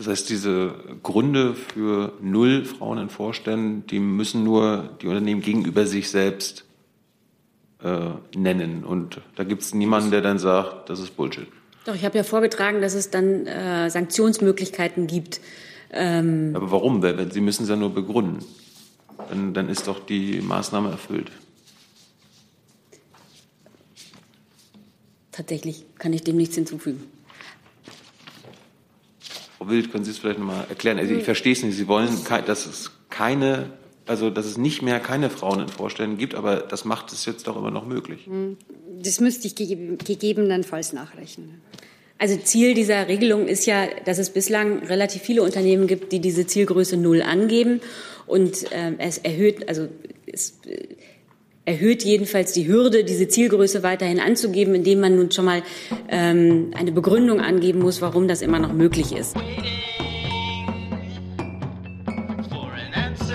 Das heißt, diese Gründe für null Frauen in Vorständen, die müssen nur die Unternehmen gegenüber sich selbst äh, nennen. Und da gibt es niemanden, der dann sagt, das ist Bullshit. Doch, ich habe ja vorgetragen, dass es dann äh, Sanktionsmöglichkeiten gibt. Ähm Aber warum? Sie müssen es ja nur begründen. Dann, dann ist doch die Maßnahme erfüllt. Tatsächlich kann ich dem nichts hinzufügen. Frau Wild, können Sie es vielleicht noch mal erklären? Also ich verstehe es nicht. Sie wollen, dass es keine, also dass es nicht mehr keine Frauen in Vorständen gibt, aber das macht es jetzt doch immer noch möglich. Hm. Das müsste ich gegebenenfalls nachrechnen. Also Ziel dieser Regelung ist ja, dass es bislang relativ viele Unternehmen gibt, die diese Zielgröße null angeben und ähm, es erhöht, also es äh, erhöht jedenfalls die Hürde, diese Zielgröße weiterhin anzugeben, indem man nun schon mal ähm, eine Begründung angeben muss, warum das immer noch möglich ist.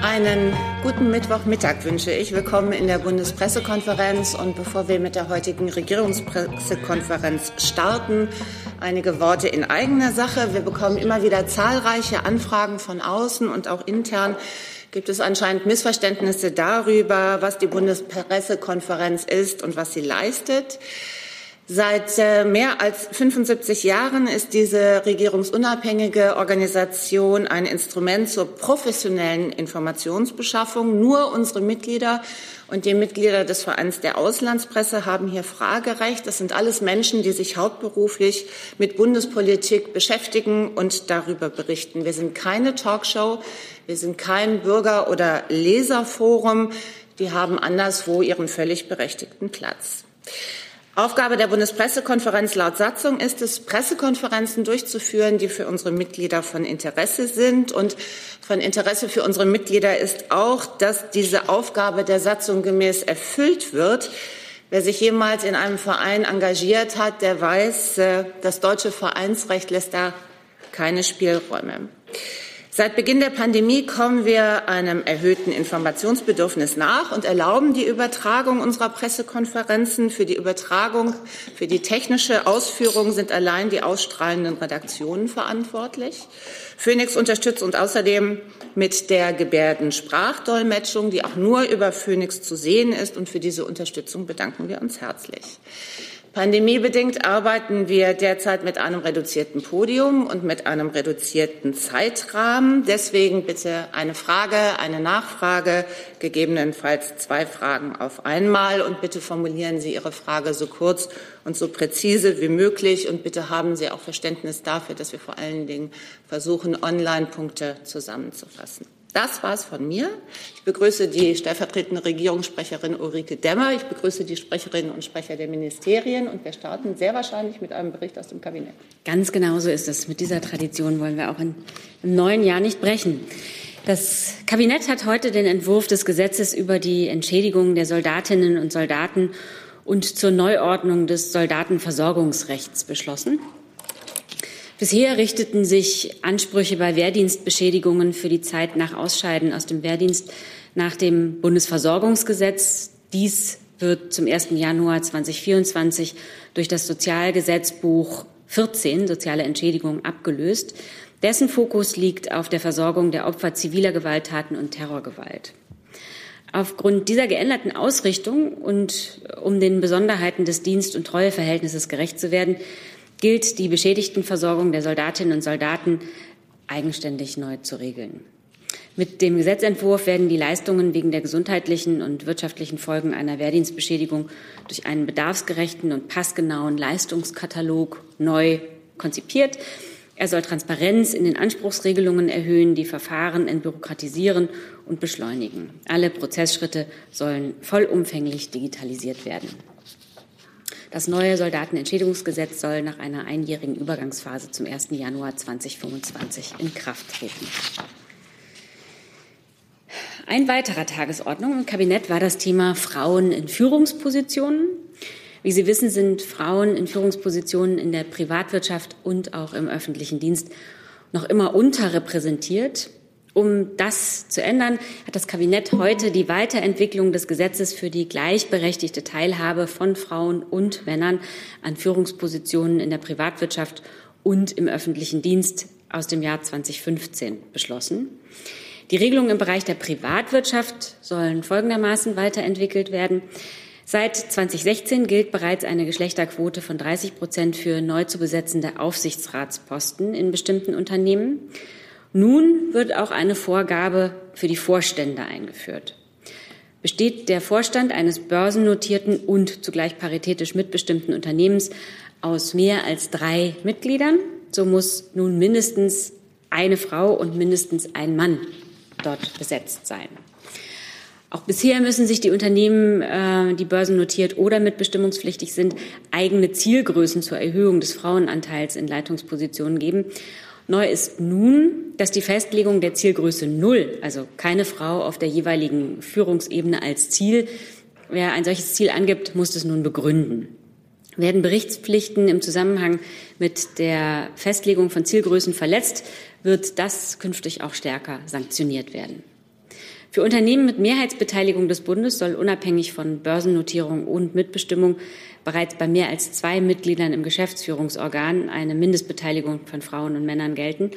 Einen guten Mittwochmittag wünsche ich. Willkommen in der Bundespressekonferenz. Und bevor wir mit der heutigen Regierungspressekonferenz starten, einige Worte in eigener Sache. Wir bekommen immer wieder zahlreiche Anfragen von außen und auch intern gibt es anscheinend Missverständnisse darüber, was die Bundespressekonferenz ist und was sie leistet. Seit äh, mehr als 75 Jahren ist diese regierungsunabhängige Organisation ein Instrument zur professionellen Informationsbeschaffung. Nur unsere Mitglieder und die Mitglieder des Vereins der Auslandspresse haben hier Fragerecht. Das sind alles Menschen, die sich hauptberuflich mit Bundespolitik beschäftigen und darüber berichten. Wir sind keine Talkshow. Wir sind kein Bürger- oder Leserforum. Die haben anderswo ihren völlig berechtigten Platz. Aufgabe der Bundespressekonferenz laut Satzung ist es, Pressekonferenzen durchzuführen, die für unsere Mitglieder von Interesse sind. Und von Interesse für unsere Mitglieder ist auch, dass diese Aufgabe der Satzung gemäß erfüllt wird. Wer sich jemals in einem Verein engagiert hat, der weiß, äh, das deutsche Vereinsrecht lässt da keine Spielräume. Seit Beginn der Pandemie kommen wir einem erhöhten Informationsbedürfnis nach und erlauben die Übertragung unserer Pressekonferenzen. Für die Übertragung, für die technische Ausführung sind allein die ausstrahlenden Redaktionen verantwortlich. Phoenix unterstützt uns außerdem mit der Gebärdensprachdolmetschung, die auch nur über Phoenix zu sehen ist. Und für diese Unterstützung bedanken wir uns herzlich. Pandemiebedingt arbeiten wir derzeit mit einem reduzierten Podium und mit einem reduzierten Zeitrahmen. Deswegen bitte eine Frage, eine Nachfrage, gegebenenfalls zwei Fragen auf einmal. Und bitte formulieren Sie Ihre Frage so kurz und so präzise wie möglich. Und bitte haben Sie auch Verständnis dafür, dass wir vor allen Dingen versuchen, Online-Punkte zusammenzufassen. Das war's von mir. Ich begrüße die stellvertretende Regierungssprecherin Ulrike Demmer. Ich begrüße die Sprecherinnen und Sprecher der Ministerien. Und wir starten sehr wahrscheinlich mit einem Bericht aus dem Kabinett. Ganz genau so ist es. Mit dieser Tradition wollen wir auch in, im neuen Jahr nicht brechen. Das Kabinett hat heute den Entwurf des Gesetzes über die Entschädigung der Soldatinnen und Soldaten und zur Neuordnung des Soldatenversorgungsrechts beschlossen. Bisher richteten sich Ansprüche bei Wehrdienstbeschädigungen für die Zeit nach Ausscheiden aus dem Wehrdienst nach dem Bundesversorgungsgesetz. Dies wird zum 1. Januar 2024 durch das Sozialgesetzbuch 14 Soziale Entschädigung abgelöst. Dessen Fokus liegt auf der Versorgung der Opfer ziviler Gewalttaten und Terrorgewalt. Aufgrund dieser geänderten Ausrichtung und um den Besonderheiten des Dienst- und Treueverhältnisses gerecht zu werden, gilt die Beschädigtenversorgung der Soldatinnen und Soldaten eigenständig neu zu regeln. Mit dem Gesetzentwurf werden die Leistungen wegen der gesundheitlichen und wirtschaftlichen Folgen einer Wehrdienstbeschädigung durch einen bedarfsgerechten und passgenauen Leistungskatalog neu konzipiert. Er soll Transparenz in den Anspruchsregelungen erhöhen, die Verfahren entbürokratisieren und beschleunigen. Alle Prozessschritte sollen vollumfänglich digitalisiert werden. Das neue Soldatenentschädigungsgesetz soll nach einer einjährigen Übergangsphase zum 1. Januar 2025 in Kraft treten. Ein weiterer Tagesordnung im Kabinett war das Thema Frauen in Führungspositionen. Wie Sie wissen, sind Frauen in Führungspositionen in der Privatwirtschaft und auch im öffentlichen Dienst noch immer unterrepräsentiert. Um das zu ändern, hat das Kabinett heute die Weiterentwicklung des Gesetzes für die gleichberechtigte Teilhabe von Frauen und Männern an Führungspositionen in der Privatwirtschaft und im öffentlichen Dienst aus dem Jahr 2015 beschlossen. Die Regelungen im Bereich der Privatwirtschaft sollen folgendermaßen weiterentwickelt werden. Seit 2016 gilt bereits eine Geschlechterquote von 30 Prozent für neu zu besetzende Aufsichtsratsposten in bestimmten Unternehmen. Nun wird auch eine Vorgabe für die Vorstände eingeführt. Besteht der Vorstand eines börsennotierten und zugleich paritätisch mitbestimmten Unternehmens aus mehr als drei Mitgliedern, so muss nun mindestens eine Frau und mindestens ein Mann dort besetzt sein. Auch bisher müssen sich die Unternehmen, äh, die börsennotiert oder mitbestimmungspflichtig sind, eigene Zielgrößen zur Erhöhung des Frauenanteils in Leitungspositionen geben. Neu ist nun, dass die Festlegung der Zielgröße Null, also keine Frau auf der jeweiligen Führungsebene als Ziel, wer ein solches Ziel angibt, muss es nun begründen. Werden Berichtspflichten im Zusammenhang mit der Festlegung von Zielgrößen verletzt, wird das künftig auch stärker sanktioniert werden. Für Unternehmen mit Mehrheitsbeteiligung des Bundes soll unabhängig von Börsennotierung und Mitbestimmung bereits bei mehr als zwei Mitgliedern im Geschäftsführungsorgan eine Mindestbeteiligung von Frauen und Männern gelten.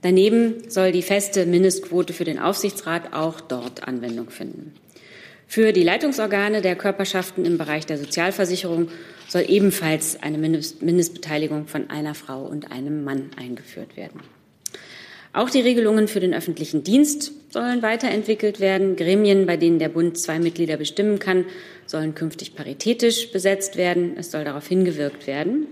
Daneben soll die feste Mindestquote für den Aufsichtsrat auch dort Anwendung finden. Für die Leitungsorgane der Körperschaften im Bereich der Sozialversicherung soll ebenfalls eine Mindestbeteiligung von einer Frau und einem Mann eingeführt werden. Auch die Regelungen für den öffentlichen Dienst sollen weiterentwickelt werden. Gremien, bei denen der Bund zwei Mitglieder bestimmen kann, sollen künftig paritätisch besetzt werden. Es soll darauf hingewirkt werden,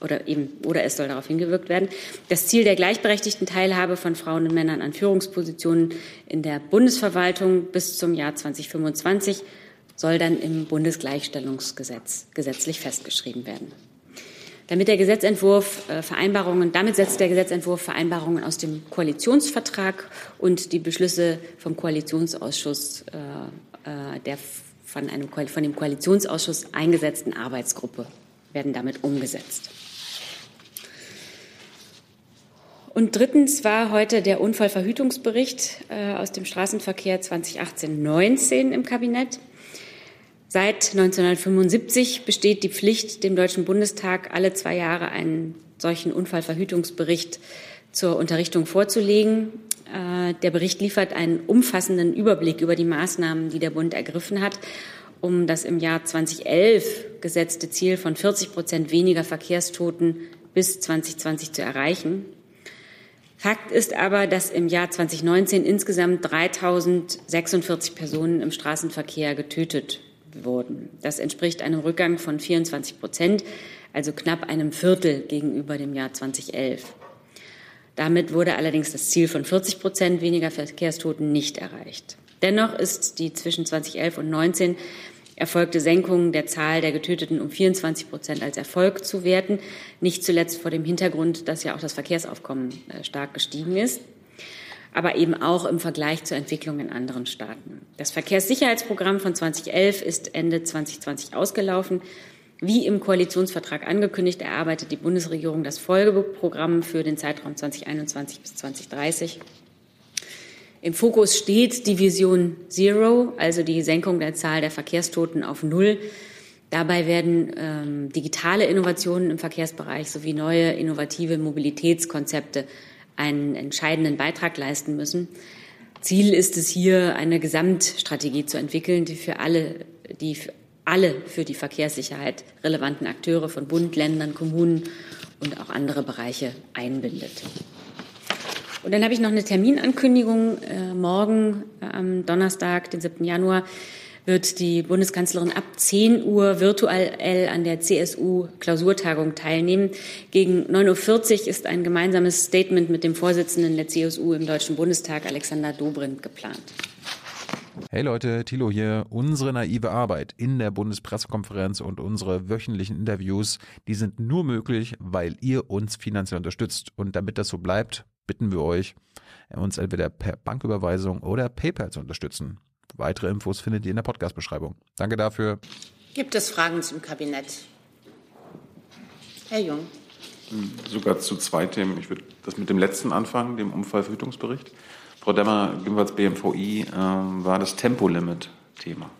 oder eben, oder es soll darauf hingewirkt werden. Das Ziel der gleichberechtigten Teilhabe von Frauen und Männern an Führungspositionen in der Bundesverwaltung bis zum Jahr 2025 soll dann im Bundesgleichstellungsgesetz gesetzlich festgeschrieben werden. Damit der Gesetzentwurf äh, Vereinbarungen, damit setzt der Gesetzentwurf Vereinbarungen aus dem Koalitionsvertrag und die Beschlüsse vom Koalitionsausschuss äh, äh der von, einem, von dem Koalitionsausschuss eingesetzten Arbeitsgruppe werden damit umgesetzt. Und drittens war heute der Unfallverhütungsbericht äh, aus dem Straßenverkehr 2018-19 im Kabinett. Seit 1975 besteht die Pflicht, dem Deutschen Bundestag alle zwei Jahre einen solchen Unfallverhütungsbericht zur Unterrichtung vorzulegen. Äh, der Bericht liefert einen umfassenden Überblick über die Maßnahmen, die der Bund ergriffen hat, um das im Jahr 2011 gesetzte Ziel von 40 Prozent weniger Verkehrstoten bis 2020 zu erreichen. Fakt ist aber, dass im Jahr 2019 insgesamt 3046 Personen im Straßenverkehr getötet wurden. Das entspricht einem Rückgang von 24 Prozent, also knapp einem Viertel gegenüber dem Jahr 2011. Damit wurde allerdings das Ziel von 40 Prozent weniger Verkehrstoten nicht erreicht. Dennoch ist die zwischen 2011 und 2019 erfolgte Senkung der Zahl der Getöteten um 24 Prozent als Erfolg zu werten, nicht zuletzt vor dem Hintergrund, dass ja auch das Verkehrsaufkommen äh, stark gestiegen ist aber eben auch im Vergleich zur Entwicklung in anderen Staaten. Das Verkehrssicherheitsprogramm von 2011 ist Ende 2020 ausgelaufen. Wie im Koalitionsvertrag angekündigt, erarbeitet die Bundesregierung das Folgeprogramm für den Zeitraum 2021 bis 2030. Im Fokus steht die Vision Zero, also die Senkung der Zahl der Verkehrstoten auf Null. Dabei werden ähm, digitale Innovationen im Verkehrsbereich sowie neue innovative Mobilitätskonzepte einen entscheidenden Beitrag leisten müssen. Ziel ist es hier, eine Gesamtstrategie zu entwickeln, die für alle, die für alle für die Verkehrssicherheit relevanten Akteure von Bund, Ländern, Kommunen und auch andere Bereiche einbindet. Und dann habe ich noch eine Terminankündigung. Äh, morgen am Donnerstag, den 7. Januar, wird die Bundeskanzlerin ab 10 Uhr virtuell an der CSU-Klausurtagung teilnehmen. Gegen 9.40 Uhr ist ein gemeinsames Statement mit dem Vorsitzenden der CSU im Deutschen Bundestag, Alexander Dobrindt, geplant. Hey Leute, Thilo hier. Unsere naive Arbeit in der Bundespressekonferenz und unsere wöchentlichen Interviews, die sind nur möglich, weil ihr uns finanziell unterstützt. Und damit das so bleibt, bitten wir euch, uns entweder per Banküberweisung oder PayPal zu unterstützen. Weitere Infos findet ihr in der Podcast-Beschreibung. Danke dafür. Gibt es Fragen zum Kabinett? Herr Jung. Sogar zu zwei Themen. Ich würde das mit dem letzten anfangen, dem Unfallverhütungsbericht. Frau Demmer, jedenfalls BMVI, äh, war das Tempolimit Thema.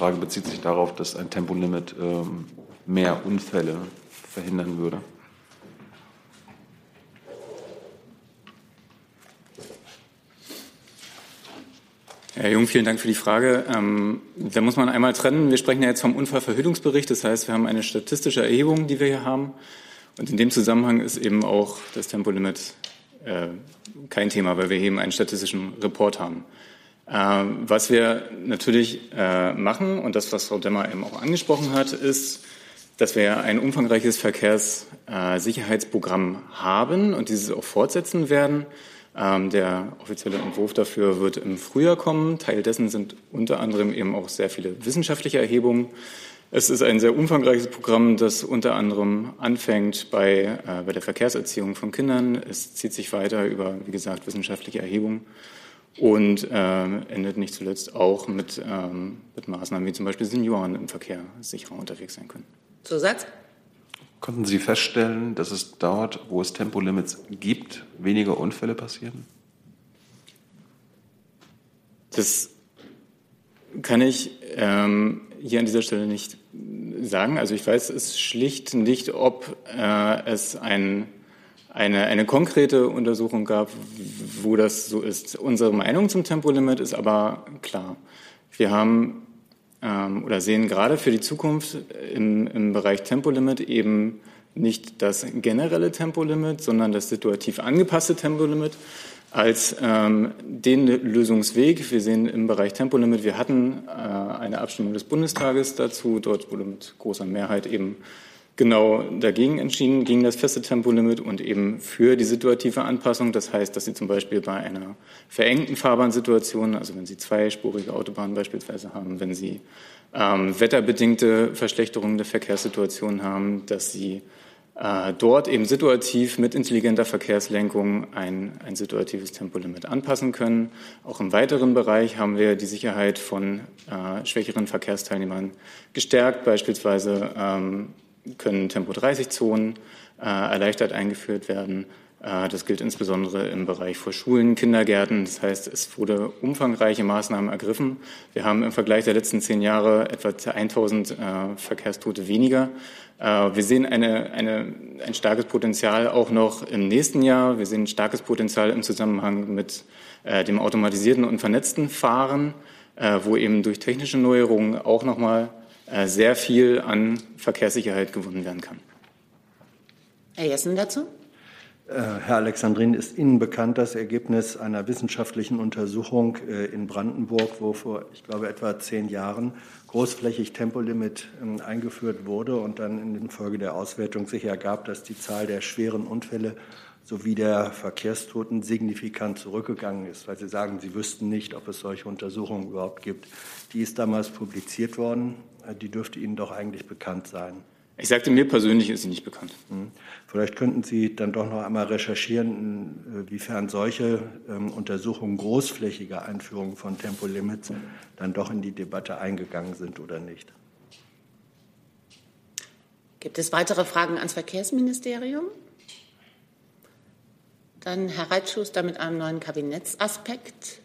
Frage bezieht sich darauf, dass ein Tempolimit ähm, mehr Unfälle verhindern würde. Herr Jung, vielen Dank für die Frage. Ähm, da muss man einmal trennen. Wir sprechen ja jetzt vom Unfallverhütungsbericht. Das heißt, wir haben eine statistische Erhebung, die wir hier haben. Und in dem Zusammenhang ist eben auch das Tempolimit äh, kein Thema, weil wir eben einen statistischen Report haben. Äh, was wir natürlich äh, machen, und das, was Frau Demmer eben auch angesprochen hat, ist, dass wir ein umfangreiches Verkehrssicherheitsprogramm haben und dieses auch fortsetzen werden. Ähm, der offizielle Entwurf dafür wird im Frühjahr kommen. Teil dessen sind unter anderem eben auch sehr viele wissenschaftliche Erhebungen. Es ist ein sehr umfangreiches Programm, das unter anderem anfängt bei, äh, bei der Verkehrserziehung von Kindern. Es zieht sich weiter über, wie gesagt, wissenschaftliche Erhebungen und äh, endet nicht zuletzt auch mit, ähm, mit Maßnahmen wie zum Beispiel Senioren im Verkehr sicherer unterwegs sein können. Zusatz? Konnten Sie feststellen, dass es dort, wo es Tempolimits gibt, weniger Unfälle passieren? Das kann ich ähm, hier an dieser Stelle nicht sagen. Also ich weiß es schlicht nicht, ob äh, es ein, eine, eine konkrete Untersuchung gab, wo das so ist. Unsere Meinung zum Tempolimit ist aber klar. Wir haben ähm, oder sehen gerade für die Zukunft im, im Bereich Tempolimit eben nicht das generelle Tempolimit, sondern das situativ angepasste Tempolimit als ähm, den Lösungsweg. Wir sehen im Bereich Tempolimit, wir hatten äh, eine Abstimmung des Bundestages dazu. Dort wurde mit großer Mehrheit eben genau dagegen entschieden, gegen das feste Tempolimit und eben für die situative Anpassung. Das heißt, dass Sie zum Beispiel bei einer verengten Fahrbahnsituation, also wenn Sie zweispurige Autobahnen beispielsweise haben, wenn Sie ähm, wetterbedingte Verschlechterungen der Verkehrssituation haben, dass Sie äh, dort eben situativ mit intelligenter Verkehrslenkung ein, ein situatives Tempolimit anpassen können. Auch im weiteren Bereich haben wir die Sicherheit von äh, schwächeren Verkehrsteilnehmern gestärkt, beispielsweise ähm, können Tempo-30-Zonen äh, erleichtert eingeführt werden. Äh, das gilt insbesondere im Bereich vor Schulen, Kindergärten. Das heißt, es wurde umfangreiche Maßnahmen ergriffen. Wir haben im Vergleich der letzten zehn Jahre etwa 1000 äh, Verkehrstote weniger. Äh, wir sehen eine, eine, ein starkes Potenzial auch noch im nächsten Jahr. Wir sehen ein starkes Potenzial im Zusammenhang mit äh, dem automatisierten und vernetzten Fahren, äh, wo eben durch technische Neuerungen auch noch mal äh, sehr viel an Verkehrssicherheit gewonnen werden kann. Herr Jessen dazu? Äh, Herr Alexandrin, ist Ihnen bekannt das Ergebnis einer wissenschaftlichen Untersuchung äh, in Brandenburg, wo vor, ich glaube, etwa zehn Jahren großflächig Tempolimit ähm, eingeführt wurde und dann in Folge der Auswertung sich ergab, dass die Zahl der schweren Unfälle sowie der Verkehrstoten signifikant zurückgegangen ist, weil Sie sagen, Sie wüssten nicht, ob es solche Untersuchungen überhaupt gibt. Die ist damals publiziert worden. Äh, die dürfte Ihnen doch eigentlich bekannt sein. Ich sagte, mir persönlich ist sie nicht bekannt. Hm. Vielleicht könnten Sie dann doch noch einmal recherchieren, inwiefern solche ähm, Untersuchungen großflächiger Einführungen von Tempolimits dann doch in die Debatte eingegangen sind oder nicht. Gibt es weitere Fragen ans Verkehrsministerium? Dann Herr Reitschuster mit einem neuen Kabinettsaspekt.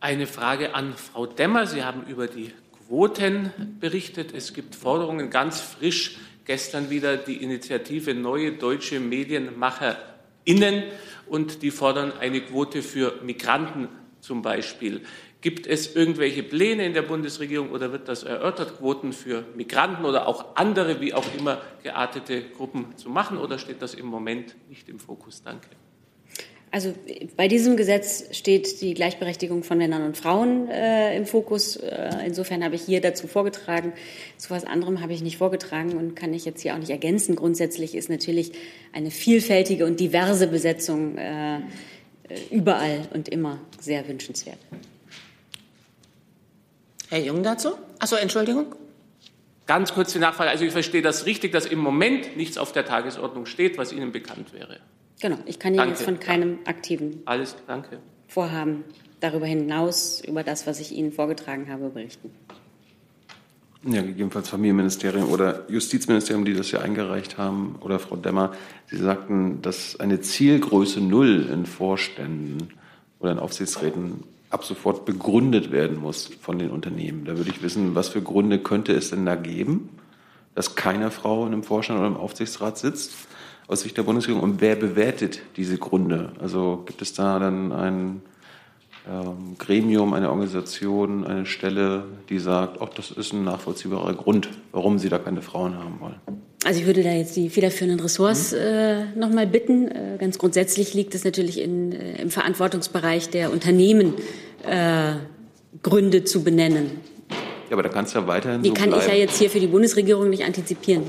Eine Frage an Frau Demmer. Sie haben über die Quoten berichtet. Es gibt Forderungen ganz frisch. Gestern wieder die Initiative Neue Deutsche MedienmacherInnen und die fordern eine Quote für Migranten zum Beispiel. Gibt es irgendwelche Pläne in der Bundesregierung oder wird das erörtert, Quoten für Migranten oder auch andere, wie auch immer geartete Gruppen zu machen oder steht das im Moment nicht im Fokus? Danke. Also bei diesem Gesetz steht die Gleichberechtigung von Männern und Frauen äh, im Fokus. Äh, insofern habe ich hier dazu vorgetragen. Zu was anderem habe ich nicht vorgetragen und kann ich jetzt hier auch nicht ergänzen. Grundsätzlich ist natürlich eine vielfältige und diverse Besetzung äh, überall und immer sehr wünschenswert. Herr Jung dazu? Achso, Entschuldigung. Ganz kurze Nachfrage. Also ich verstehe das richtig, dass im Moment nichts auf der Tagesordnung steht, was Ihnen bekannt wäre. Genau, ich kann Ihnen jetzt von keinem aktiven Alles, danke. Vorhaben darüber hinaus, über das, was ich Ihnen vorgetragen habe, berichten. Ja, gegebenenfalls Familienministerium oder Justizministerium, die das ja eingereicht haben, oder Frau Demmer, Sie sagten, dass eine Zielgröße Null in Vorständen oder in Aufsichtsräten ab sofort begründet werden muss von den Unternehmen. Da würde ich wissen, was für Gründe könnte es denn da geben, dass keine Frau in einem Vorstand oder im Aufsichtsrat sitzt aus Sicht der Bundesregierung und wer bewertet diese Gründe? Also gibt es da dann ein ähm, Gremium, eine Organisation, eine Stelle, die sagt, ach, das ist ein nachvollziehbarer Grund, warum Sie da keine Frauen haben wollen? Also ich würde da jetzt die federführenden Ressorts mhm. äh, noch mal bitten. Äh, ganz grundsätzlich liegt es natürlich in, äh, im Verantwortungsbereich der Unternehmen, äh, Gründe zu benennen. Ja, aber da kannst du ja weiterhin. Die so kann bleiben. ich ja jetzt hier für die Bundesregierung nicht antizipieren.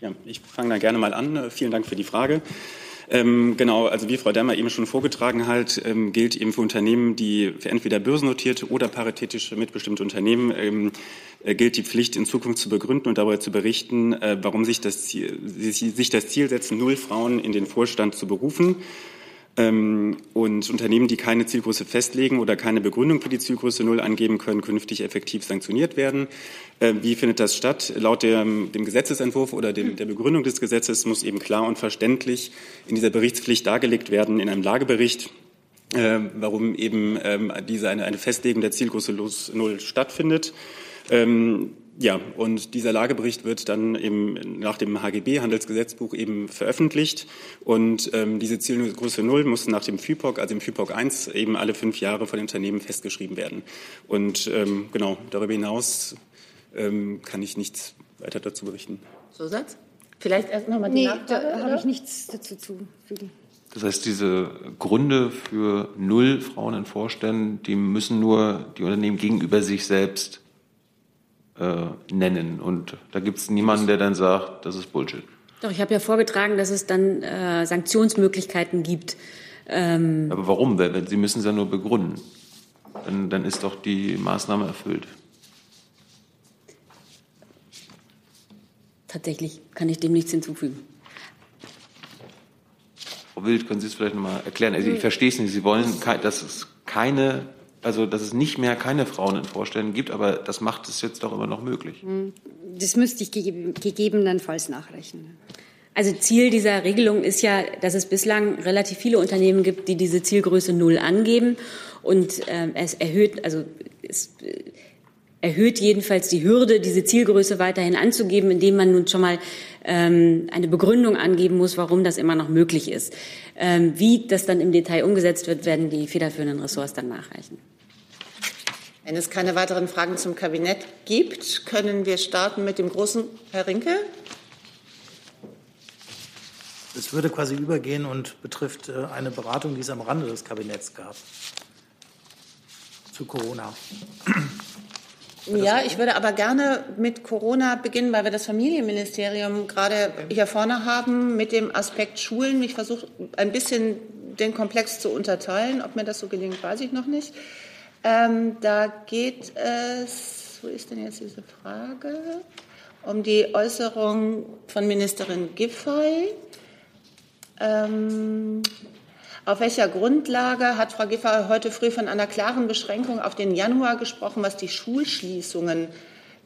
Ja, ich fange da gerne mal an. Vielen Dank für die Frage. Ähm, genau, also wie Frau Demmer eben schon vorgetragen hat, ähm, gilt eben für Unternehmen, die für entweder börsennotierte oder paritätische mitbestimmte Unternehmen, ähm, äh, gilt die Pflicht, in Zukunft zu begründen und darüber zu berichten, äh, warum sich das, Ziel, sich das Ziel setzen, null Frauen in den Vorstand zu berufen. Ähm, und Unternehmen, die keine Zielgröße festlegen oder keine Begründung für die Zielgröße Null angeben können, künftig effektiv sanktioniert werden. Ähm, wie findet das statt? Laut dem, dem Gesetzesentwurf oder dem, der Begründung des Gesetzes muss eben klar und verständlich in dieser Berichtspflicht dargelegt werden, in einem Lagebericht, äh, warum eben ähm, diese eine, eine Festlegung der Zielgröße Null stattfindet. Ja, und dieser Lagebericht wird dann eben nach dem HGB, Handelsgesetzbuch, eben veröffentlicht. Und ähm, diese Zielgröße Null muss nach dem FIPOC, also im FIPOC 1, eben alle fünf Jahre von den Unternehmen festgeschrieben werden. Und ähm, genau, darüber hinaus ähm, kann ich nichts weiter dazu berichten. Zusatz? Vielleicht erst nochmal die nee, Nachfrage. da habe ich nichts dazu zu fügen. Das heißt, diese Gründe für null Frauen in Vorständen, die müssen nur die Unternehmen gegenüber sich selbst äh, nennen. Und da gibt es niemanden, der dann sagt, das ist Bullshit. Doch, ich habe ja vorgetragen, dass es dann äh, Sanktionsmöglichkeiten gibt. Ähm Aber warum? Sie müssen es ja nur begründen. Dann, dann ist doch die Maßnahme erfüllt. Tatsächlich kann ich dem nichts hinzufügen. Frau Wild, können Sie es vielleicht nochmal erklären? Also ich verstehe es nicht. Sie wollen, dass es keine, also dass es nicht mehr keine Frauen in Vorständen gibt, aber das macht es jetzt doch immer noch möglich. Das müsste ich gegebenenfalls nachrechnen. Also Ziel dieser Regelung ist ja, dass es bislang relativ viele Unternehmen gibt, die diese Zielgröße Null angeben. Und ähm, es erhöht, also es äh, erhöht jedenfalls die Hürde, diese Zielgröße weiterhin anzugeben, indem man nun schon mal ähm, eine Begründung angeben muss, warum das immer noch möglich ist. Ähm, wie das dann im Detail umgesetzt wird, werden die federführenden Ressorts dann nachreichen. Wenn es keine weiteren Fragen zum Kabinett gibt, können wir starten mit dem großen Herr Rinke. Es würde quasi übergehen und betrifft äh, eine Beratung, die es am Rande des Kabinetts gab zu Corona. Ja, ich würde aber gerne mit Corona beginnen, weil wir das Familienministerium gerade hier vorne haben mit dem Aspekt Schulen. Ich versuche ein bisschen den Komplex zu unterteilen. Ob mir das so gelingt, weiß ich noch nicht. Ähm, da geht es, wo ist denn jetzt diese Frage? Um die Äußerung von Ministerin Giffey. Ähm, auf welcher Grundlage hat Frau Giffey heute früh von einer klaren Beschränkung auf den Januar gesprochen, was die Schulschließungen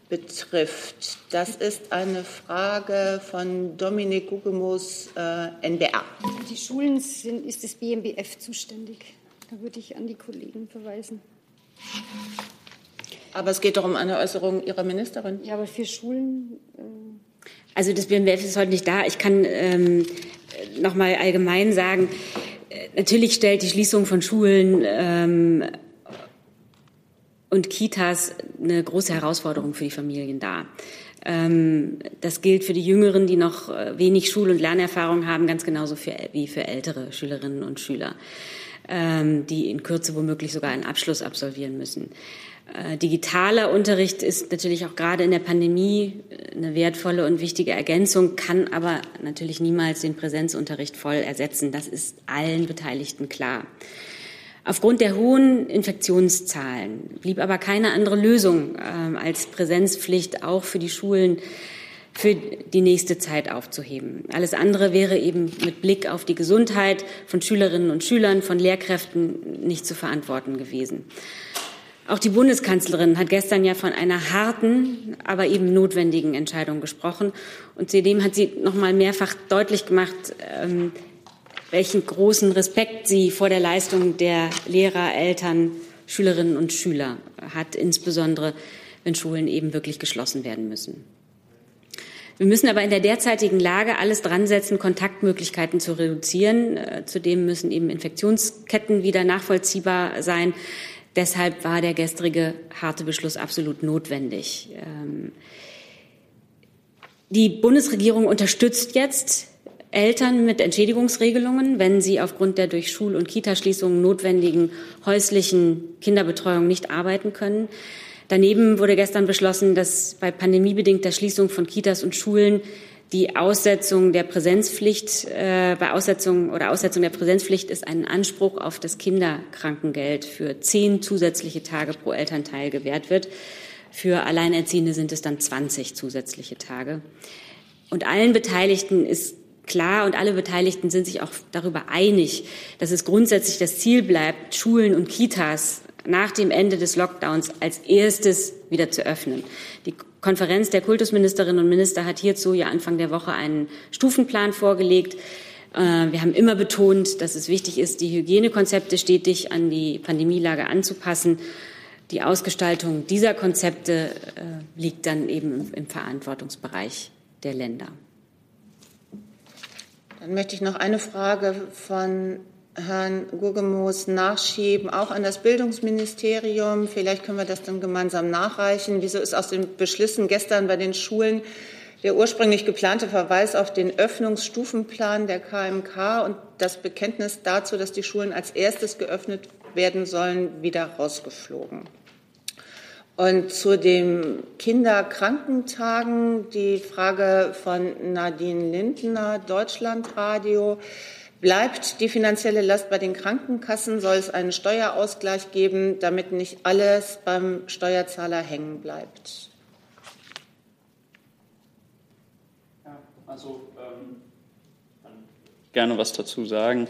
betrifft? Das ist eine Frage von Dominik Gugemus, äh, NBR. Die Schulen sind, ist das BMBF zuständig. Da würde ich an die Kollegen verweisen. Aber es geht doch um eine Äußerung Ihrer Ministerin. Ja, aber für Schulen. Äh also das BMWF ist heute nicht da. Ich kann ähm, noch mal allgemein sagen, natürlich stellt die Schließung von Schulen ähm, und Kitas eine große Herausforderung für die Familien dar. Ähm, das gilt für die Jüngeren, die noch äh, wenig Schul- und Lernerfahrung haben, ganz genauso für, wie für ältere Schülerinnen und Schüler, ähm, die in Kürze womöglich sogar einen Abschluss absolvieren müssen. Äh, digitaler Unterricht ist natürlich auch gerade in der Pandemie äh, eine wertvolle und wichtige Ergänzung, kann aber natürlich niemals den Präsenzunterricht voll ersetzen. Das ist allen Beteiligten klar. Aufgrund der hohen Infektionszahlen blieb aber keine andere Lösung äh, als Präsenzpflicht auch für die Schulen für die nächste Zeit aufzuheben. Alles andere wäre eben mit Blick auf die Gesundheit von Schülerinnen und Schülern, von Lehrkräften nicht zu verantworten gewesen. Auch die Bundeskanzlerin hat gestern ja von einer harten, aber eben notwendigen Entscheidung gesprochen. Und zudem hat sie noch mal mehrfach deutlich gemacht, ähm, welchen großen Respekt sie vor der Leistung der Lehrer, Eltern, Schülerinnen und Schüler hat, insbesondere wenn Schulen eben wirklich geschlossen werden müssen. Wir müssen aber in der derzeitigen Lage alles dran setzen, Kontaktmöglichkeiten zu reduzieren. Äh, zudem müssen eben Infektionsketten wieder nachvollziehbar sein. Deshalb war der gestrige harte Beschluss absolut notwendig. Ähm, die Bundesregierung unterstützt jetzt Eltern mit Entschädigungsregelungen, wenn sie aufgrund der durch Schul- und Kitaschließungen notwendigen häuslichen Kinderbetreuung nicht arbeiten können. Daneben wurde gestern beschlossen, dass bei pandemiebedingter Schließung von Kitas und Schulen die Aussetzung der Präsenzpflicht, äh, bei Aussetzung oder Aussetzung der Präsenzpflicht ist ein Anspruch auf das Kinderkrankengeld für zehn zusätzliche Tage pro Elternteil gewährt wird. Für Alleinerziehende sind es dann 20 zusätzliche Tage. Und allen Beteiligten ist klar und alle Beteiligten sind sich auch darüber einig, dass es grundsätzlich das Ziel bleibt, Schulen und Kitas nach dem Ende des Lockdowns als erstes wieder zu öffnen. Die Konferenz der Kultusministerinnen und Minister hat hierzu ja Anfang der Woche einen Stufenplan vorgelegt. Äh, wir haben immer betont, dass es wichtig ist, die Hygienekonzepte stetig an die Pandemielage anzupassen. Die Ausgestaltung dieser Konzepte äh, liegt dann eben im Verantwortungsbereich der Länder. Dann möchte ich noch eine Frage von Herrn Gurgemoos nachschieben, auch an das Bildungsministerium. Vielleicht können wir das dann gemeinsam nachreichen. Wieso ist aus den Beschlüssen gestern bei den Schulen der ursprünglich geplante Verweis auf den Öffnungsstufenplan der KMK und das Bekenntnis dazu, dass die Schulen als erstes geöffnet werden sollen, wieder rausgeflogen? Und zu den Kinderkrankentagen die Frage von Nadine Lindner, Deutschlandradio. Bleibt die finanzielle Last bei den Krankenkassen? Soll es einen Steuerausgleich geben, damit nicht alles beim Steuerzahler hängen bleibt? Ja, also ähm, gerne was dazu sagen.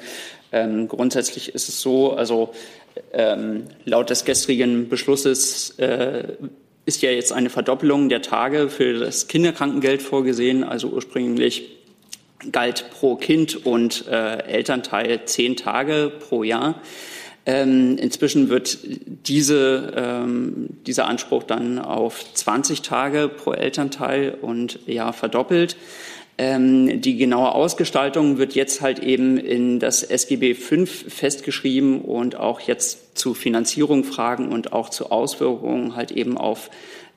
Ähm, grundsätzlich ist es so, also ähm, laut des gestrigen Beschlusses äh, ist ja jetzt eine Verdoppelung der Tage für das Kinderkrankengeld vorgesehen, also ursprünglich galt pro Kind und äh, Elternteil zehn Tage pro Jahr. Ähm, inzwischen wird diese, ähm, dieser Anspruch dann auf 20 Tage pro Elternteil und Jahr verdoppelt. Ähm, die genaue Ausgestaltung wird jetzt halt eben in das SGB V festgeschrieben und auch jetzt zu Finanzierung fragen und auch zu Auswirkungen halt eben auf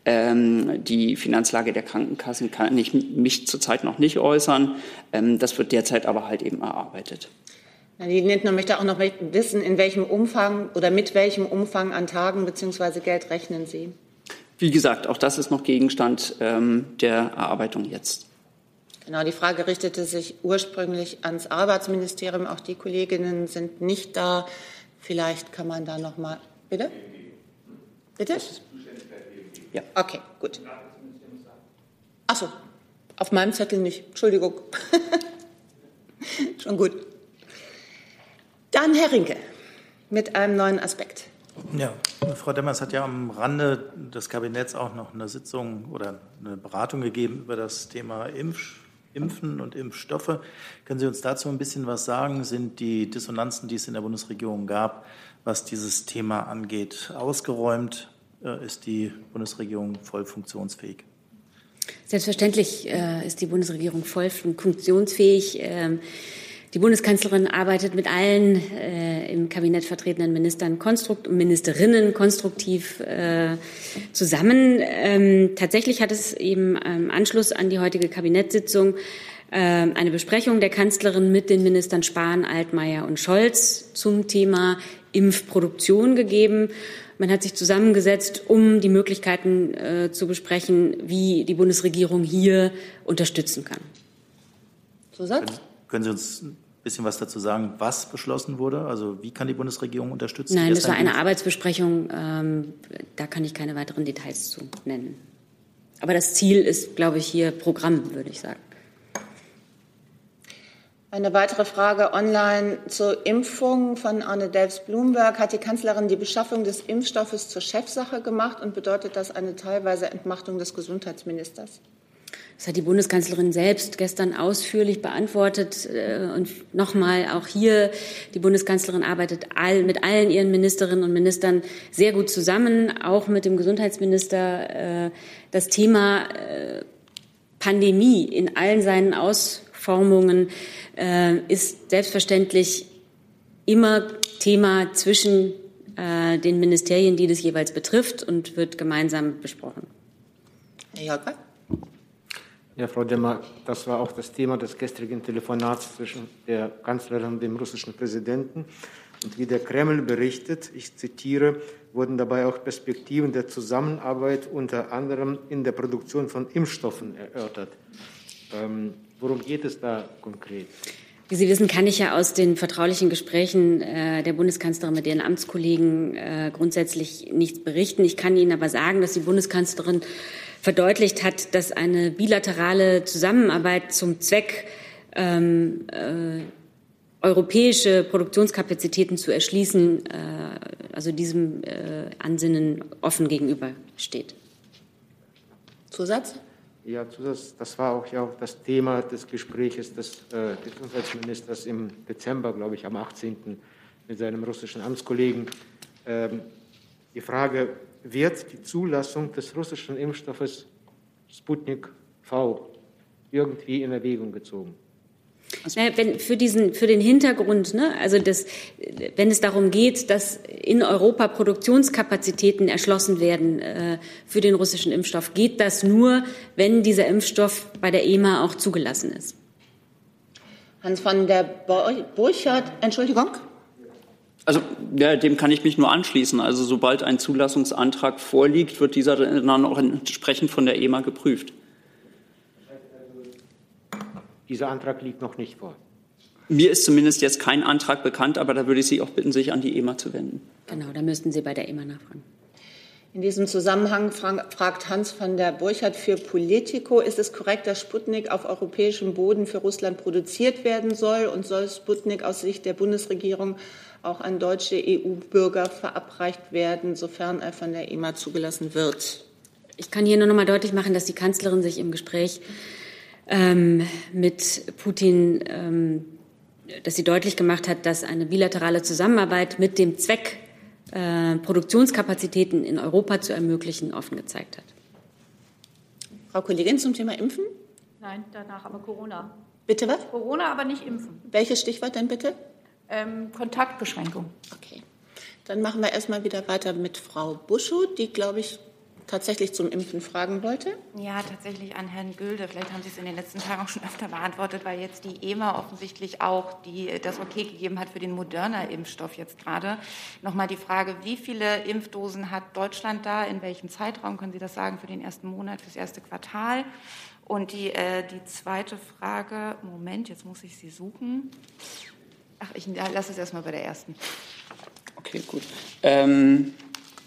ähm, die Finanzlage der Krankenkassen kann ich mich zurzeit noch nicht äußern. Ähm, das wird derzeit aber halt eben erarbeitet. Nadine Lindner möchte auch noch wissen, in welchem Umfang oder mit welchem Umfang an Tagen bzw. Geld rechnen Sie? Wie gesagt, auch das ist noch Gegenstand ähm, der Erarbeitung jetzt. Genau, die Frage richtete sich ursprünglich ans Arbeitsministerium. Auch die Kolleginnen sind nicht da. Vielleicht kann man da noch mal. Bitte? Bitte? Ja. Okay, gut. Ach so, auf meinem Zettel nicht. Entschuldigung. Schon gut. Dann Herr Rinke mit einem neuen Aspekt. Ja, Frau Demmers hat ja am Rande des Kabinetts auch noch eine Sitzung oder eine Beratung gegeben über das Thema Impf, Impfen und Impfstoffe. Können Sie uns dazu ein bisschen was sagen? Sind die Dissonanzen, die es in der Bundesregierung gab, was dieses Thema angeht, ausgeräumt? Äh, ist die Bundesregierung voll funktionsfähig. Selbstverständlich äh, ist die Bundesregierung voll funktionsfähig. Ähm, die Bundeskanzlerin arbeitet mit allen äh, im Kabinett vertretenen Ministern konstrukt Ministerinnen konstruktiv äh, zusammen. Ähm, tatsächlich hat es eben im Anschluss an die heutige Kabinettssitzung äh, eine Besprechung der Kanzlerin mit den Ministern Spahn, Altmaier und Scholz zum Thema Impfproduktion gegeben. Man hat sich zusammengesetzt, um die Möglichkeiten äh, zu besprechen, wie die Bundesregierung hier unterstützen kann. Zusatz? Können, können Sie uns ein bisschen was dazu sagen, was beschlossen wurde? Also wie kann die Bundesregierung unterstützen? Nein, das war eine Arbeitsbesprechung. Ähm, da kann ich keine weiteren Details zu nennen. Aber das Ziel ist, glaube ich, hier Programm, würde ich sagen. Eine weitere Frage online zur Impfung von Arne Delfs-Blumberg. Hat die Kanzlerin die Beschaffung des Impfstoffes zur Chefsache gemacht und bedeutet das eine teilweise Entmachtung des Gesundheitsministers? Das hat die Bundeskanzlerin selbst gestern ausführlich beantwortet. Äh, und nochmal auch hier, die Bundeskanzlerin arbeitet all, mit allen ihren Ministerinnen und Ministern sehr gut zusammen, auch mit dem Gesundheitsminister. Äh, das Thema äh, Pandemie in allen seinen Ausformungen ist selbstverständlich immer Thema zwischen den Ministerien, die das jeweils betrifft und wird gemeinsam besprochen. Herr Jörg ja, Frau Demmer, das war auch das Thema des gestrigen Telefonats zwischen der Kanzlerin und dem russischen Präsidenten. Und wie der Kreml berichtet, ich zitiere, wurden dabei auch Perspektiven der Zusammenarbeit unter anderem in der Produktion von Impfstoffen erörtert. Ähm, worum geht es da konkret? Wie Sie wissen, kann ich ja aus den vertraulichen Gesprächen äh, der Bundeskanzlerin mit ihren Amtskollegen äh, grundsätzlich nichts berichten. Ich kann Ihnen aber sagen, dass die Bundeskanzlerin verdeutlicht hat, dass eine bilaterale Zusammenarbeit zum Zweck ähm, äh, europäische Produktionskapazitäten zu erschließen, äh, also diesem äh, Ansinnen offen gegenübersteht. Zusatz? Ja, Zusatz, das war auch ja auch das Thema des Gespräches des äh, Gesundheitsministers im Dezember, glaube ich, am 18. mit seinem russischen Amtskollegen. Ähm, die Frage, wird die Zulassung des russischen Impfstoffes Sputnik V irgendwie in Erwägung gezogen? Naja, wenn für diesen, für den Hintergrund, ne, also das, wenn es darum geht, dass in Europa Produktionskapazitäten erschlossen werden äh, für den russischen Impfstoff, geht das nur, wenn dieser Impfstoff bei der EMA auch zugelassen ist. Hans von der Burchardt, Entschuldigung. Also ja, dem kann ich mich nur anschließen. Also sobald ein Zulassungsantrag vorliegt, wird dieser dann auch entsprechend von der EMA geprüft. Dieser Antrag liegt noch nicht vor. Mir ist zumindest jetzt kein Antrag bekannt, aber da würde ich Sie auch bitten, sich an die EMA zu wenden. Genau, da müssten Sie bei der EMA nachfragen. In diesem Zusammenhang fragt Hans van der Burchardt für Politico, ist es korrekt, dass Sputnik auf europäischem Boden für Russland produziert werden soll und soll Sputnik aus Sicht der Bundesregierung auch an deutsche EU-Bürger verabreicht werden, sofern er von der EMA zugelassen wird. Ich kann hier nur noch mal deutlich machen, dass die Kanzlerin sich im Gespräch ähm, mit Putin, ähm, dass sie deutlich gemacht hat, dass eine bilaterale Zusammenarbeit mit dem Zweck, äh, Produktionskapazitäten in Europa zu ermöglichen, offen gezeigt hat. Frau Kollegin zum Thema Impfen? Nein, danach aber Corona. Bitte was? Corona, aber nicht impfen. Welches Stichwort denn bitte? ähm, Kontaktbeschränkung. Okay. Dann machen wir erstmal wieder weiter mit Frau Buschow, die, glaube ich, tatsächlich zum Impfen fragen wollte? Ja, tatsächlich an Herrn Gülde. Vielleicht haben Sie es in den letzten Tagen auch schon öfter beantwortet, weil jetzt die EMA offensichtlich auch die, das Okay gegeben hat für den Moderna-Impfstoff jetzt gerade. Nochmal die Frage, wie viele Impfdosen hat Deutschland da? In welchem Zeitraum können Sie das sagen für den ersten Monat, fürs erste Quartal? Und die, äh, die zweite Frage, Moment, jetzt muss ich sie suchen. Ach, ich lasse es erstmal bei der ersten. Okay, gut. Ähm,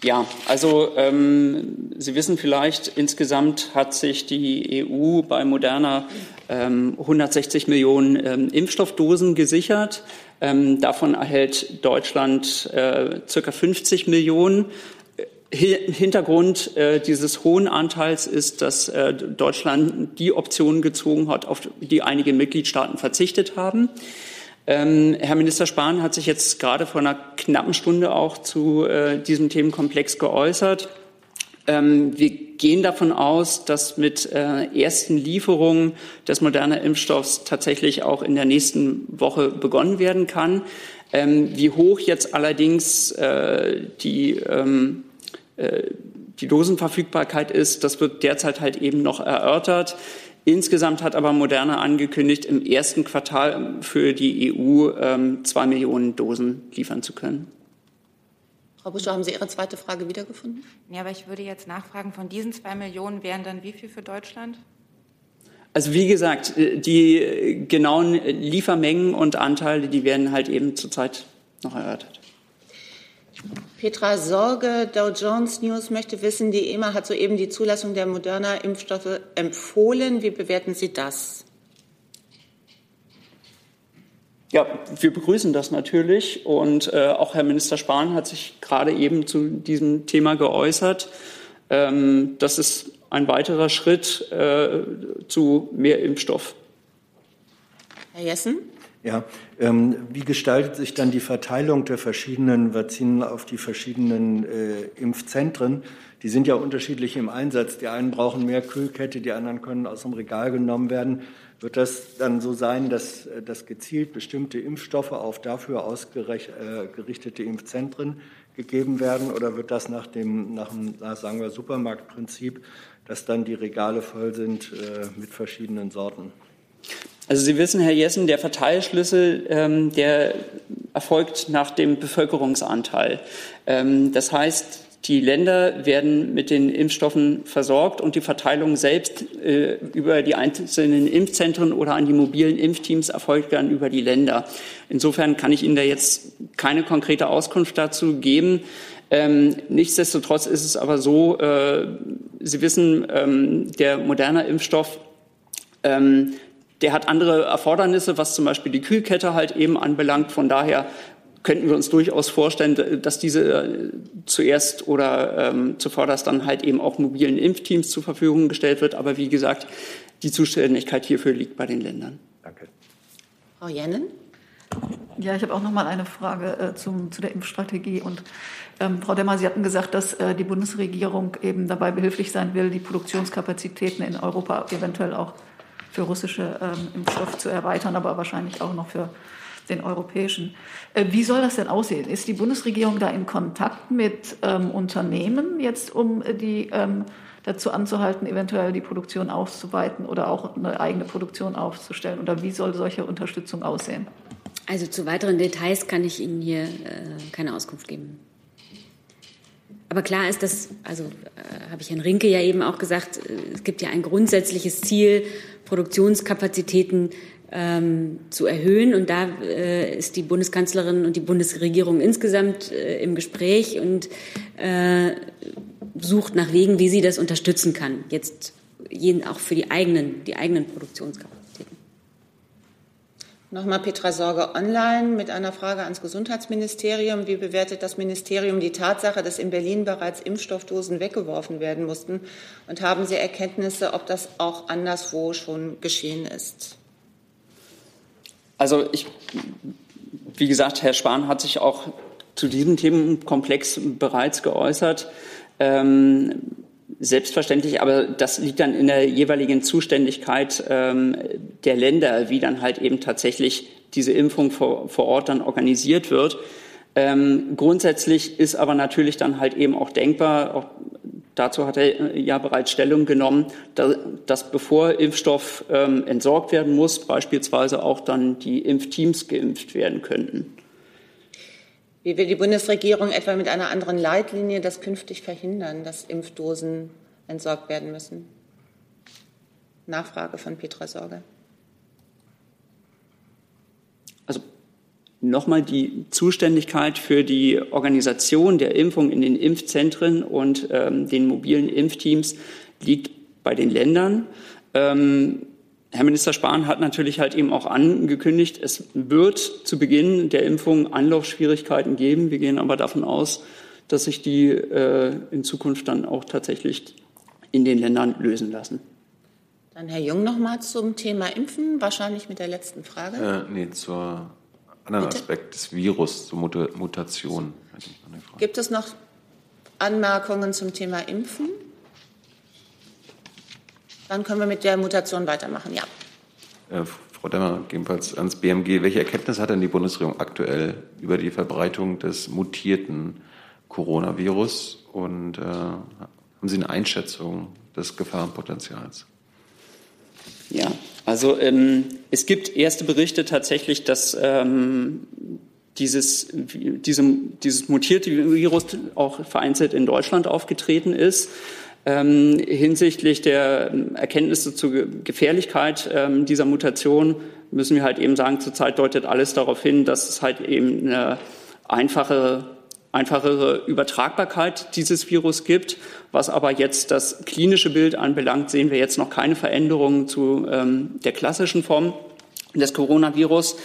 ja, also ähm, Sie wissen vielleicht, insgesamt hat sich die EU bei Moderna ähm, 160 Millionen ähm, Impfstoffdosen gesichert. Ähm, davon erhält Deutschland äh, circa 50 Millionen. Hintergrund äh, dieses hohen Anteils ist, dass äh, Deutschland die Option gezogen hat, auf die einige Mitgliedstaaten verzichtet haben. Ähm, Herr Minister Spahn hat sich jetzt gerade vor einer knappen Stunde auch zu äh, diesem Themenkomplex geäußert. Ähm, wir gehen davon aus, dass mit äh, ersten Lieferungen des modernen Impfstoffs tatsächlich auch in der nächsten Woche begonnen werden kann. Ähm, wie hoch jetzt allerdings äh, die, ähm, äh, die Dosenverfügbarkeit ist, das wird derzeit halt eben noch erörtert. Insgesamt hat aber Moderna angekündigt, im ersten Quartal für die EU ähm, zwei Millionen Dosen liefern zu können. Frau Buschow, haben Sie Ihre zweite Frage wiedergefunden? Ja, aber ich würde jetzt nachfragen, von diesen zwei Millionen wären dann wie viel für Deutschland? Also wie gesagt, äh, die genauen Liefermengen und Anteile, die werden halt eben zurzeit noch erörtert. Petra Sorge, Dow Jones News möchte wissen, die EMA hat soeben die Zulassung der moderner Impfstoffe empfohlen. Wie bewerten Sie das? Ja, wir begrüßen das natürlich. Und äh, auch Herr Minister Spahn hat sich gerade eben zu diesem Thema geäußert. Ähm, das ist ein weiterer Schritt äh, zu mehr Impfstoff. Herr Jessen? Ja, ähm, wie gestaltet sich dann die Verteilung der verschiedenen Vakzinen auf die verschiedenen äh, Impfzentren? Die sind ja unterschiedlich im Einsatz. Die einen brauchen mehr Kühlkette, die anderen können aus dem Regal genommen werden. Wird das dann so sein, dass, äh, dass gezielt bestimmte Impfstoffe auf dafür ausgerichtete äh, Impfzentren gegeben werden? Oder wird das nach dem, nach dem sagen wir, Supermarktprinzip, dass dann die Regale voll sind äh, mit verschiedenen Sorten? Also Sie wissen, Herr Jessen, der Verteilschlüssel, ähm, der erfolgt nach dem Bevölkerungsanteil. Ähm, das heißt, die Länder werden mit den Impfstoffen versorgt und die Verteilung selbst äh, über die einzelnen Impfzentren oder an die mobilen Impfteams erfolgt dann über die Länder. Insofern kann ich Ihnen da jetzt keine konkrete Auskunft dazu geben. Ähm, nichtsdestotrotz ist es aber so, äh, Sie wissen, ähm, der moderne Impfstoff ähm, der hat andere Erfordernisse, was zum Beispiel die Kühlkette halt eben anbelangt. Von daher könnten wir uns durchaus vorstellen, dass diese äh, zuerst oder ähm, zuvorderst dann halt eben auch mobilen Impfteams zur Verfügung gestellt wird. Aber wie gesagt, die Zuständigkeit hierfür liegt bei den Ländern. Danke. Frau Jennen? Ja, ich habe auch noch mal eine Frage äh, zum, zu der Impfstrategie. Und ähm, Frau Demmer, Sie hatten gesagt, dass äh, die Bundesregierung eben dabei behilflich sein will, die Produktionskapazitäten in Europa eventuell auch für russische ähm, Impfstoff zu erweitern, aber wahrscheinlich auch noch für den europäischen. Äh, wie soll das denn aussehen? Ist die Bundesregierung da in Kontakt mit ähm, Unternehmen jetzt, um die ähm, dazu anzuhalten, eventuell die Produktion auszuweiten oder auch eine eigene Produktion aufzustellen? Oder wie soll solche Unterstützung aussehen? Also zu weiteren Details kann ich Ihnen hier äh, keine Auskunft geben. Aber klar ist das, also äh, habe ich Herrn Rinke ja eben auch gesagt, äh, es gibt ja ein grundsätzliches Ziel, Produktionskapazitäten ähm, zu erhöhen. Und da äh, ist die Bundeskanzlerin und die Bundesregierung insgesamt äh, im Gespräch und äh, sucht nach Wegen, wie sie das unterstützen kann. Jetzt jeden auch für die eigenen, die eigenen Produktionskapazitäten. Nochmal Petra Sorge online mit einer Frage ans Gesundheitsministerium. Wie bewertet das Ministerium die Tatsache, dass in Berlin bereits Impfstoffdosen weggeworfen werden mussten? Und haben Sie Erkenntnisse, ob das auch anderswo schon geschehen ist? Also ich, wie gesagt, Herr Spahn hat sich auch zu diesem Themenkomplex bereits geäußert. Ähm, Selbstverständlich, aber das liegt dann in der jeweiligen Zuständigkeit ähm, der Länder, wie dann halt eben tatsächlich diese Impfung vor, vor Ort dann organisiert wird. Ähm, grundsätzlich ist aber natürlich dann halt eben auch denkbar, auch dazu hat er ja bereits Stellung genommen, dass, dass bevor Impfstoff ähm, entsorgt werden muss, beispielsweise auch dann die Impfteams geimpft werden könnten. Wie will die Bundesregierung etwa mit einer anderen Leitlinie das künftig verhindern, dass Impfdosen entsorgt werden müssen? Nachfrage von Petra Sorge. Also nochmal die Zuständigkeit für die Organisation der Impfung in den Impfzentren und ähm, den mobilen Impfteams liegt bei den Ländern. Ähm, Herr Minister Spahn hat natürlich halt eben auch angekündigt, es wird zu Beginn der Impfung Anlaufschwierigkeiten geben. Wir gehen aber davon aus, dass sich die äh, in Zukunft dann auch tatsächlich in den Ländern lösen lassen. Dann Herr Jung noch mal zum Thema Impfen, wahrscheinlich mit der letzten Frage. Äh, nee, zur anderen Bitte? Aspekt des Virus, zur Mutation. Gibt es noch Anmerkungen zum Thema Impfen? Dann können wir mit der Mutation weitermachen, ja. Äh, Frau Demmer, gegebenenfalls ans BMG. Welche Erkenntnis hat denn die Bundesregierung aktuell über die Verbreitung des mutierten Coronavirus? Und äh, haben Sie eine Einschätzung des Gefahrenpotenzials? Ja, also ähm, es gibt erste Berichte tatsächlich, dass ähm, dieses, diese, dieses mutierte Virus auch vereinzelt in Deutschland aufgetreten ist. Ähm, hinsichtlich der Erkenntnisse zur Gefährlichkeit ähm, dieser Mutation müssen wir halt eben sagen, zurzeit deutet alles darauf hin, dass es halt eben eine einfache einfachere Übertragbarkeit dieses Virus gibt. Was aber jetzt das klinische Bild anbelangt, sehen wir jetzt noch keine Veränderungen zu ähm, der klassischen Form des Coronavirus.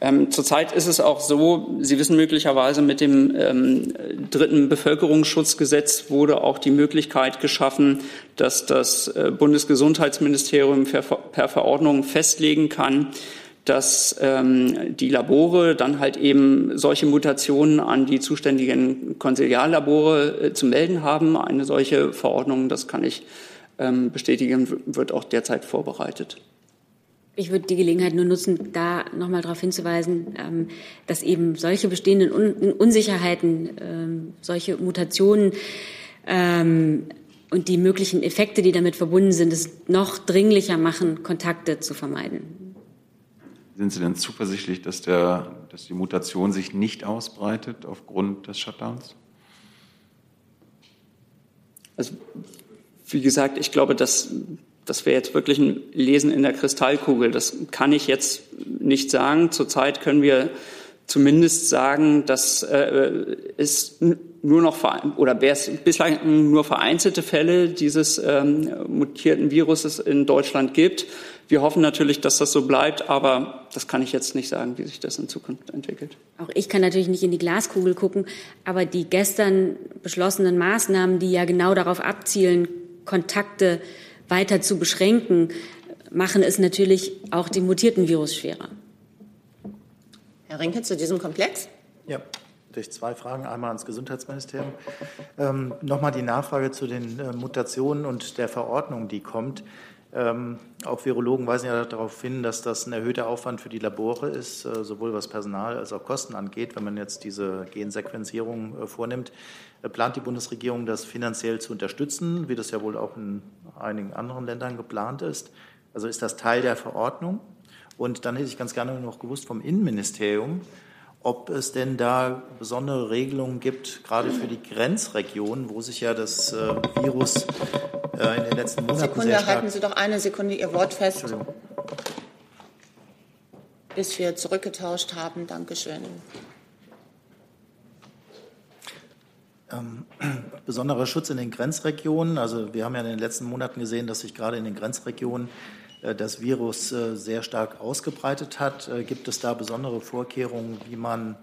Ähm, zurzeit ist es auch so, Sie wissen möglicherweise, mit dem ähm, dritten Bevölkerungsschutzgesetz wurde auch die Möglichkeit geschaffen, dass das äh, Bundesgesundheitsministerium per, per Verordnung festlegen kann, dass ähm, die Labore dann halt eben solche Mutationen an die zuständigen Konsiliarlabore äh, zu melden haben. Eine solche Verordnung, das kann ich ähm, bestätigen, wird auch derzeit vorbereitet. Ich würde die Gelegenheit nur nutzen, da nochmal darauf hinzuweisen, ähm, dass eben solche bestehenden Un Unsicherheiten, ähm, solche Mutationen ähm, und die möglichen Effekte, die damit verbunden sind, es noch dringlicher machen, Kontakte zu vermeiden. Sind Sie denn zuversichtlich, dass, der, dass die Mutation sich nicht ausbreitet aufgrund des Shutdowns? Also, wie gesagt, ich glaube, dass das wäre jetzt wirklich ein Lesen in der Kristallkugel. Das kann ich jetzt nicht sagen. Zurzeit können wir zumindest sagen, dass äh, es nur noch oder bislang nur vereinzelte Fälle dieses ähm, mutierten Viruses in Deutschland gibt. Wir hoffen natürlich, dass das so bleibt, aber das kann ich jetzt nicht sagen, wie sich das in Zukunft entwickelt. Auch ich kann natürlich nicht in die Glaskugel gucken, aber die gestern beschlossenen Maßnahmen, die ja genau darauf abzielen, Kontakte weiter zu beschränken, machen es natürlich auch dem mutierten Virus schwerer. Herr Rinke, zu diesem Komplex? Ja, durch zwei Fragen. Einmal ans Gesundheitsministerium. Ähm, Nochmal die Nachfrage zu den äh, Mutationen und der Verordnung, die kommt. Ähm, auch Virologen weisen ja darauf hin, dass das ein erhöhter Aufwand für die Labore ist, äh, sowohl was Personal als auch Kosten angeht, wenn man jetzt diese Gensequenzierung äh, vornimmt. Äh, plant die Bundesregierung, das finanziell zu unterstützen, wie das ja wohl auch in einigen anderen Ländern geplant ist? Also ist das Teil der Verordnung? Und dann hätte ich ganz gerne noch gewusst vom Innenministerium, ob es denn da besondere Regelungen gibt, gerade für die Grenzregionen, wo sich ja das äh, Virus äh, in den letzten Monaten Sekunde, sehr stark... halten Sie doch eine Sekunde Ihr Wort fest. Bis wir zurückgetauscht haben. Dankeschön. Ähm, besonderer Schutz in den Grenzregionen. Also wir haben ja in den letzten Monaten gesehen, dass sich gerade in den Grenzregionen äh, das Virus äh, sehr stark ausgebreitet hat. Äh, gibt es da besondere Vorkehrungen, wie man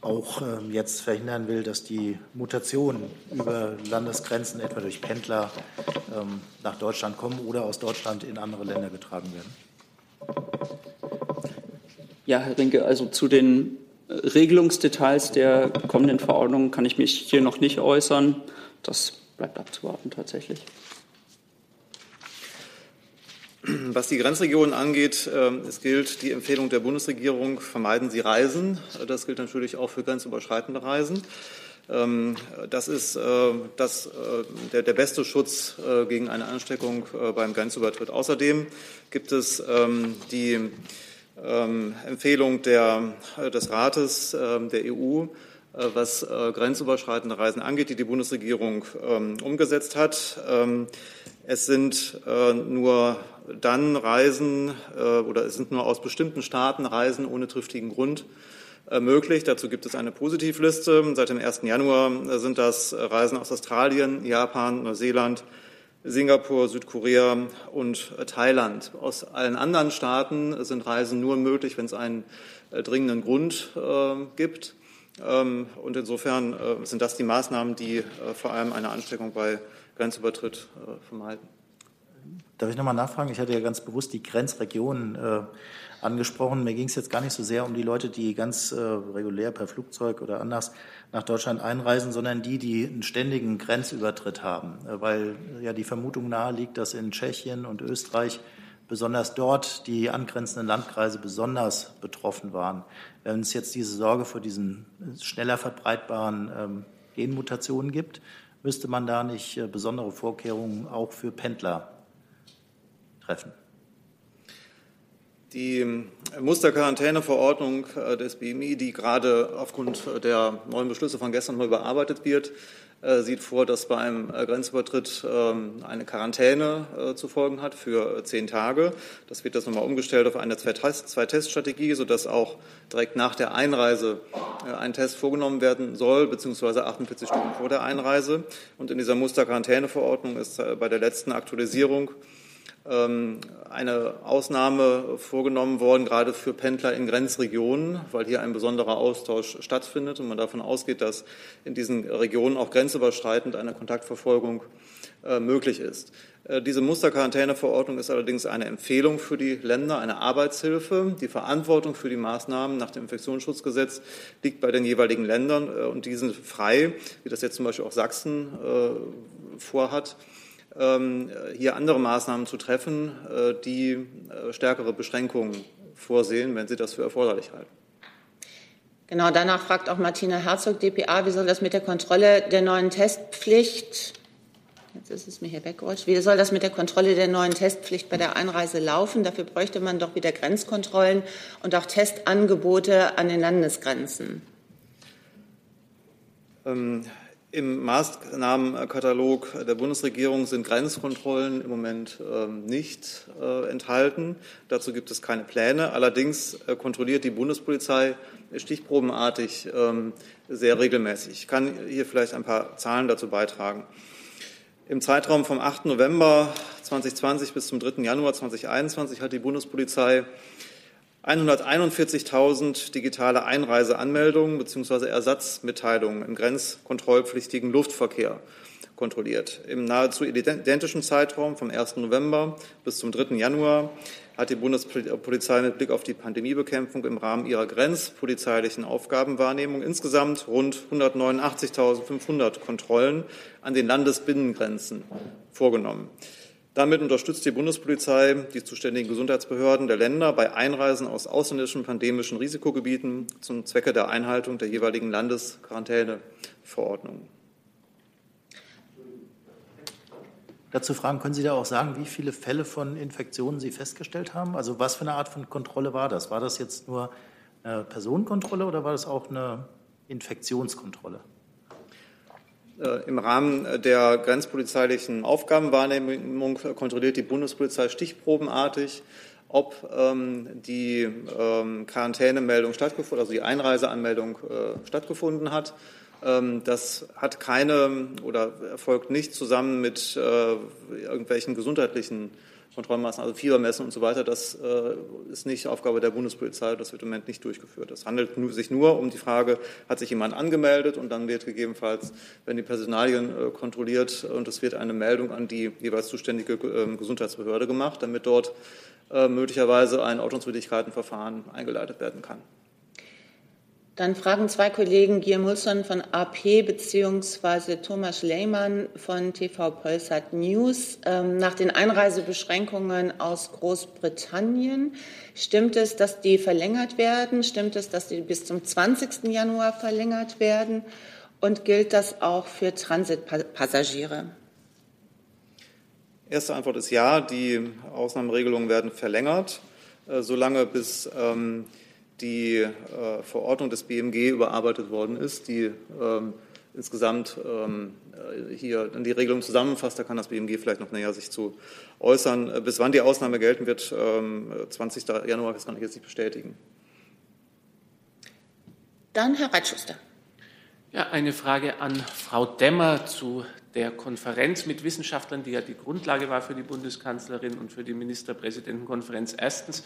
auch ähm, jetzt verhindern will, dass die Mutationen über Landesgrenzen, etwa durch Pendler, ähm, nach Deutschland kommen oder aus Deutschland in andere Länder getragen werden? Ja, Herr Rinke, also zu den Regelungsdetails der kommenden Verordnung kann ich mich hier noch nicht äußern. Das bleibt abzuwarten tatsächlich. Was die Grenzregionen angeht, ähm, es gilt die Empfehlung der Bundesregierung, vermeiden Sie Reisen. Das gilt natürlich auch für grenzüberschreitende Reisen. Ähm, das ist äh, das, äh, der, beste Schutz äh, gegen eine Ansteckung beim Grenzübertritt. Außerdem gibt es ähm, die Empfehlung der, des Rates der EU, was grenzüberschreitende Reisen angeht, die die Bundesregierung umgesetzt hat. Es sind nur dann Reisen äh, oder es sind nur aus bestimmten Staaten Reisen ohne triftigen Grund äh, möglich. Dazu gibt es eine Positivliste. Seit dem 1. Januar äh, sind das Reisen aus Australien, Japan, Neuseeland, Singapur, Südkorea und Thailand. Aus allen anderen Staaten sind Reisen nur möglich, wenn es einen dringenden Grund gibt. Ähm, und insofern sind das die Maßnahmen, die vor allem eine Ansteckung bei Grenzübertritt vermeiden. Darf ich nochmal nachfragen? Ich hatte ja ganz bewusst die Grenzregionen äh, angesprochen. Mir ging es jetzt gar nicht so sehr um die Leute, die ganz äh, regulär per Flugzeug oder anders nach Deutschland einreisen, sondern die, die einen ständigen Grenzübertritt haben, äh, weil ja die Vermutung nahe liegt, dass in Tschechien und Österreich besonders dort die angrenzenden Landkreise besonders betroffen waren. Wenn es jetzt diese Sorge vor diesen schneller verbreitbaren ähm, Genmutationen gibt, müsste man da nicht äh, besondere Vorkehrungen auch für Pendler treffen? Die Musterquarantäneverordnung des BMI, die gerade aufgrund der neuen Beschlüsse von gestern mal überarbeitet wird, äh, sieht vor, dass bei einem äh, Grenzübertritt ähm, eine Quarantäne äh, zu folgen hat für zehn Tage. Das wird jetzt nochmal umgestellt auf eine Zwei-Test-Strategie, sodass auch direkt nach der Einreise ein Test vorgenommen werden soll, beziehungsweise 48 Stunden vor der Einreise. Und in dieser Musterquarantäneverordnung ist bei der letzten Aktualisierung eine Ausnahme vorgenommen worden, gerade für Pendler in Grenzregionen, weil hier ein besonderer Austausch stattfindet und man davon ausgeht, dass in diesen Regionen auch grenzüberschreitend eine Kontaktverfolgung äh, möglich ist. Äh, diese Musterquarantäneverordnung ist allerdings eine Empfehlung für die Länder, eine Arbeitshilfe. Die Verantwortung für die Maßnahmen nach dem Infektionsschutzgesetz liegt bei den jeweiligen Ländern äh, und die sind frei, wie das jetzt zum Beispiel auch Sachsen vorhat ähm, hier andere Maßnahmen zu treffen, äh, die äh, stärkere Beschränkungen vorsehen, wenn Sie das für erforderlich halten. Genau, danach fragt auch Martina Herzog, dpa, wie soll das mit der Kontrolle der neuen Testpflicht, jetzt ist es mir hier weggerutscht, wie soll das mit der Kontrolle der neuen Testpflicht bei der Einreise laufen? Dafür bräuchte man doch wieder Grenzkontrollen und auch Testangebote an den Landesgrenzen. Ähm, im Maßnahmenkatalog der Bundesregierung sind Grenzkontrollen im Moment ähm, nicht äh, enthalten. Dazu gibt es keine Pläne. Allerdings äh, kontrolliert die Bundespolizei stichprobenartig ähm, sehr regelmäßig. Ich kann hier vielleicht ein paar Zahlen dazu beitragen. Im Zeitraum vom 8. November 2020 bis zum 3. Januar 2021 hat die Bundespolizei 141.000 digitale Einreiseanmeldungen bzw. Ersatzmitteilungen im grenzkontrollpflichtigen Luftverkehr kontrolliert. Im nahezu identischen Zeitraum vom 1. November bis zum 3. Januar hat die Bundespolizei mit Blick auf die Pandemiebekämpfung im Rahmen ihrer grenzpolizeilichen Aufgabenwahrnehmung insgesamt rund 189.500 Kontrollen an den Landesbinnengrenzen vorgenommen. Damit unterstützt die Bundespolizei die zuständigen Gesundheitsbehörden der Länder bei Einreisen aus ausländischen pandemischen Risikogebieten zum Zwecke der Einhaltung der jeweiligen Landesquarantäneverordnungen. Dazu fragen, können Sie da auch sagen, wie viele Fälle von Infektionen Sie festgestellt haben? Also was für eine Art von Kontrolle war das? War das jetzt nur eine Personenkontrolle oder war das auch eine Infektionskontrolle? Äh, Im Rahmen der grenzpolizeilichen Aufgabenwahrnehmung kontrolliert die Bundespolizei stichprobenartig, ob ähm, die ähm, Quarantänemeldung stattgefunden, also die Einreiseanmeldung äh, stattgefunden hat. Ähm, das hat keine oder erfolgt nicht zusammen mit äh, irgendwelchen gesundheitlichen Kontrollmaßnahmen, also Fiebermessen und so weiter, das äh, ist nicht Aufgabe der Bundespolizei, das wird im Moment nicht durchgeführt. Es handelt sich nur um die Frage, hat sich jemand angemeldet und dann wird gegebenenfalls, wenn die Personalien äh, kontrolliert und es wird eine Meldung an die jeweils zuständige äh, Gesundheitsbehörde gemacht, damit dort möglicherweise ein Ordnungswidrigkeitenverfahren eingeleitet werden kann. Dann fragen zwei Kollegen Guillaume Mulson von AP bzw. Thomas Lehmann von TV Polsat News ähm, nach den Einreisebeschränkungen aus Großbritannien. Stimmt es, dass die verlängert werden? Stimmt es, dass die bis zum 20. Januar verlängert werden? Und gilt das auch für Transitpassagiere? Erste Antwort ist ja. Die Ausnahmeregelungen werden verlängert, äh, solange bis ähm, die äh, Verordnung des BMG überarbeitet worden ist, die ähm, insgesamt ähm, äh, hier die Regelung zusammenfasst. Da kann das BMG vielleicht noch näher sich zu äußern. Äh, bis wann die Ausnahme gelten wird, ähm, 20. Januar, das kann ich jetzt nicht bestätigen. Dann Herr Reitschuster. Ja, eine Frage an Frau Demmer zu der Konferenz mit Wissenschaftlern, die ja die Grundlage war für die Bundeskanzlerin und für die Ministerpräsidentenkonferenz. Erstens,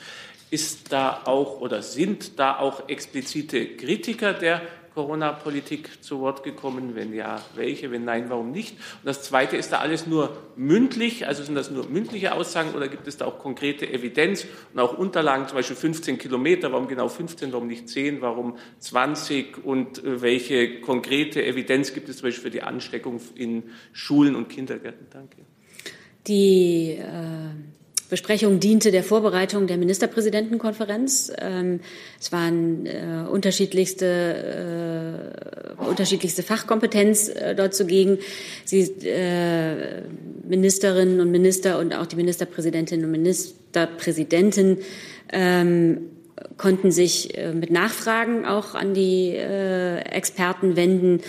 ist da auch oder sind da auch explizite Kritiker der Corona-Politik zu Wort gekommen? Wenn ja, welche? Wenn nein, warum nicht? Und das Zweite, ist da alles nur mündlich? Also sind das nur mündliche Aussagen oder gibt es da auch konkrete Evidenz und auch Unterlagen, zum Beispiel 15 Kilometer? Warum genau 15? Warum nicht 10? Warum 20? Und äh, welche konkrete Evidenz gibt es zum Beispiel für die Ansteckung in Schulen und Kindergärten? Danke. Die äh Besprechung diente der Vorbereitung der Ministerpräsidentenkonferenz. Ähm, es waren äh, unterschiedlichste, äh, unterschiedlichste Fachkompetenz äh, dort zugegen. Sie, Ministerinnen und Minister und auch die Ministerpräsidentinnen und Ministerpräsidenten ähm, konnten sich mit Nachfragen auch an die Experten wenden.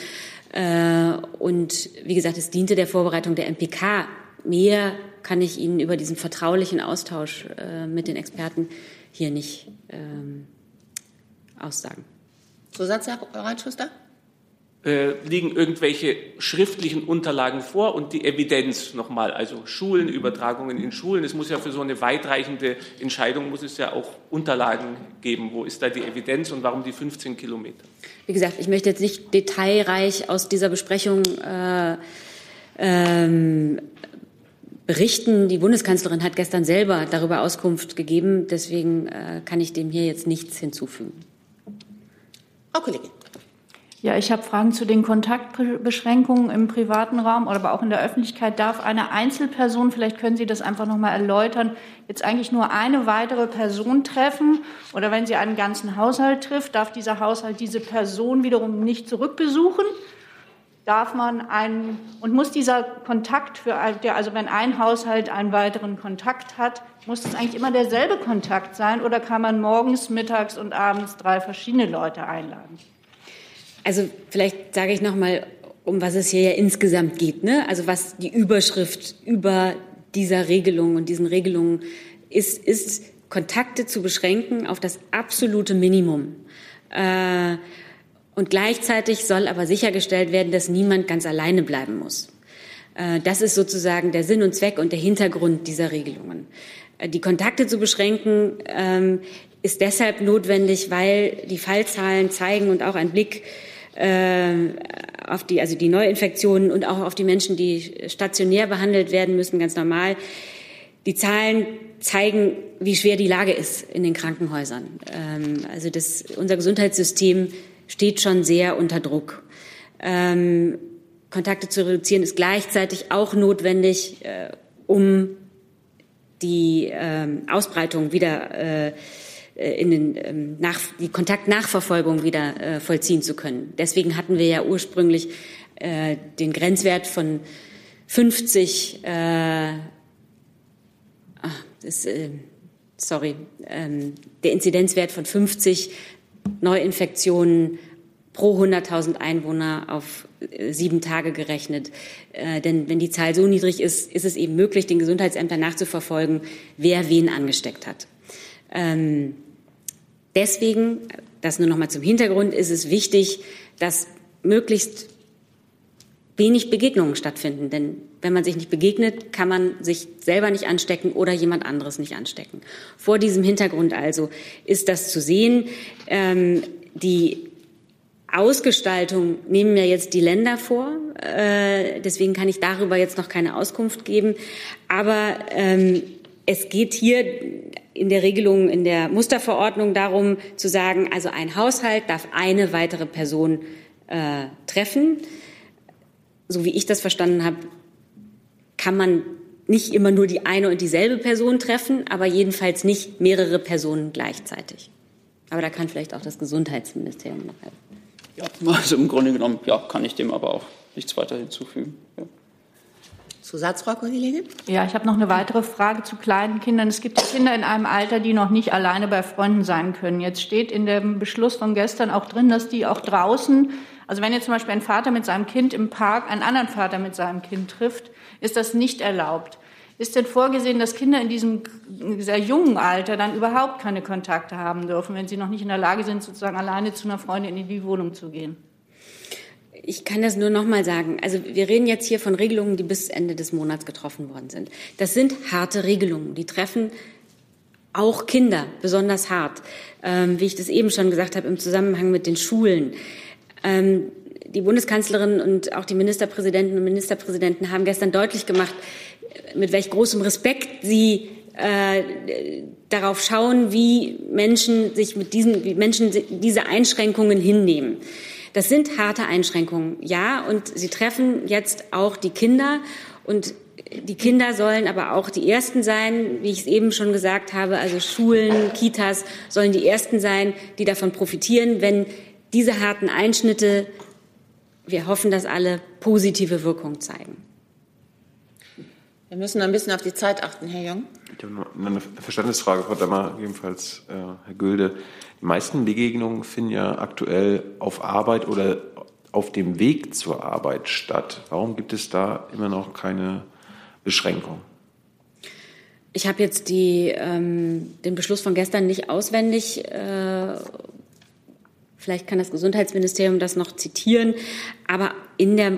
Und wie gesagt, es diente der Vorbereitung der MPK. Mehr kann ich Ihnen über diesen vertraulichen Austausch äh, mit den Experten hier nicht ähm, aussagen. Zusatz, Herr Reitschuster? Äh, liegen irgendwelche schriftlichen Unterlagen vor und die Evidenz nochmal, also Schulen, Übertragungen in Schulen. Es muss ja für so eine weitreichende Entscheidung muss es ja auch Unterlagen geben. Wo ist da die Evidenz und warum die 15 Kilometer? Wie gesagt, ich möchte jetzt nicht detailreich aus dieser Besprechung äh, ähm, berichten. Die Bundeskanzlerin hat gestern selber darüber Auskunft gegeben. Deswegen äh, kann ich dem hier jetzt nichts hinzufügen. Frau Kollegin. Ja, ich habe Fragen zu den Kontaktbeschränkungen im privaten Raum, aber auch in der Öffentlichkeit. Darf eine Einzelperson, vielleicht können Sie das einfach noch mal erläutern, jetzt eigentlich nur eine weitere Person treffen? Oder wenn sie einen ganzen Haushalt trifft, darf dieser Haushalt diese Person wiederum nicht zurückbesuchen? Darf man einen und muss dieser Kontakt für also wenn ein Haushalt einen weiteren Kontakt hat, muss das eigentlich immer derselbe Kontakt sein oder kann man morgens, mittags und abends drei verschiedene Leute einladen? Also vielleicht sage ich noch mal, um was es hier ja insgesamt geht, ne? Also was die Überschrift über dieser Regelung und diesen Regelungen ist, ist Kontakte zu beschränken auf das absolute Minimum. Äh, und gleichzeitig soll aber sichergestellt werden, dass niemand ganz alleine bleiben muss. Äh, das ist sozusagen der Sinn und Zweck und der Hintergrund dieser Regelungen. Äh, die Kontakte zu beschränken ähm, ist deshalb notwendig, weil die Fallzahlen zeigen und auch ein Blick äh, auf die, also die Neuinfektionen und auch auf die Menschen, die stationär behandelt werden müssen, ganz normal. Die Zahlen zeigen, wie schwer die Lage ist in den Krankenhäusern. Ähm, also das, unser Gesundheitssystem steht schon sehr unter Druck. Ähm, Kontakte zu reduzieren ist gleichzeitig auch notwendig, äh, um die ähm, Ausbreitung wieder äh, in den, ähm, nach, die Kontaktnachverfolgung wieder äh, vollziehen zu können. Deswegen hatten wir ja ursprünglich äh, den Grenzwert von 50, äh, ach, das, äh, sorry, ähm, der Inzidenzwert von 50 Neuinfektionen pro 100.000 Einwohner auf äh, sieben Tage gerechnet. Äh, denn wenn die Zahl so niedrig ist, ist es eben möglich, den Gesundheitsämtern nachzuverfolgen, wer wen angesteckt hat. Ähm, deswegen, das nur noch mal zum Hintergrund, ist es wichtig, dass möglichst wenig Begegnungen stattfinden. Denn wenn man sich nicht begegnet, kann man sich selber nicht anstecken oder jemand anderes nicht anstecken. Vor diesem Hintergrund also ist das zu sehen. Ähm, die Ausgestaltung nehmen mir jetzt die Länder vor. Äh, deswegen kann ich darüber jetzt noch keine Auskunft geben. Aber ähm, es geht hier in der Regelung, in der Musterverordnung darum zu sagen, also ein Haushalt darf eine weitere Person äh, treffen so wie ich das verstanden habe, kann man nicht immer nur die eine und dieselbe Person treffen, aber jedenfalls nicht mehrere Personen gleichzeitig. Aber da kann vielleicht auch das Gesundheitsministerium noch helfen. Ja, also im Grunde genommen, ja, kann ich dem aber auch nichts weiter hinzufügen. Ja. Zusatz, Frau Kollegin? Ja, ich habe noch eine weitere Frage zu kleinen Kindern. Es gibt Kinder in einem Alter, die noch nicht alleine bei Freunden sein können. Jetzt steht in dem Beschluss von gestern auch drin, dass die auch draußen also wenn jetzt zum Beispiel ein Vater mit seinem Kind im Park einen anderen Vater mit seinem Kind trifft, ist das nicht erlaubt. Ist denn vorgesehen, dass Kinder in diesem sehr jungen Alter dann überhaupt keine Kontakte haben dürfen, wenn sie noch nicht in der Lage sind, sozusagen alleine zu einer Freundin in die Wohnung zu gehen? Ich kann das nur noch mal sagen. Also wir reden jetzt hier von Regelungen, die bis Ende des Monats getroffen worden sind. Das sind harte Regelungen. Die treffen auch Kinder besonders hart. Ähm, wie ich das eben schon gesagt habe, im Zusammenhang mit den Schulen. Ähm, die Bundeskanzlerin und auch die Ministerpräsidenten und Ministerpräsidenten haben gestern deutlich gemacht, mit welch großem Respekt sie äh, darauf schauen, wie Menschen sich mit diesen, wie Menschen diese Einschränkungen hinnehmen. Das sind harte Einschränkungen, ja, und sie treffen jetzt auch die Kinder und die Kinder sollen aber auch die Ersten sein, wie ich es eben schon gesagt habe. Also Schulen, Kitas sollen die Ersten sein, die davon profitieren, wenn diese harten Einschnitte, wir hoffen, dass alle positive Wirkung zeigen. Wir müssen ein bisschen auf die Zeit achten, Herr Jung. Ich habe noch eine Verständnisfrage, Frau Dammer, ebenfalls äh, Herr Gülde. Die meisten Begegnungen finden ja aktuell auf Arbeit oder auf dem Weg zur Arbeit statt. Warum gibt es da immer noch keine Beschränkung? Ich habe jetzt die, ähm, den Beschluss von gestern nicht auswendig. Äh, vielleicht kann das Gesundheitsministerium das noch zitieren. Aber in, der,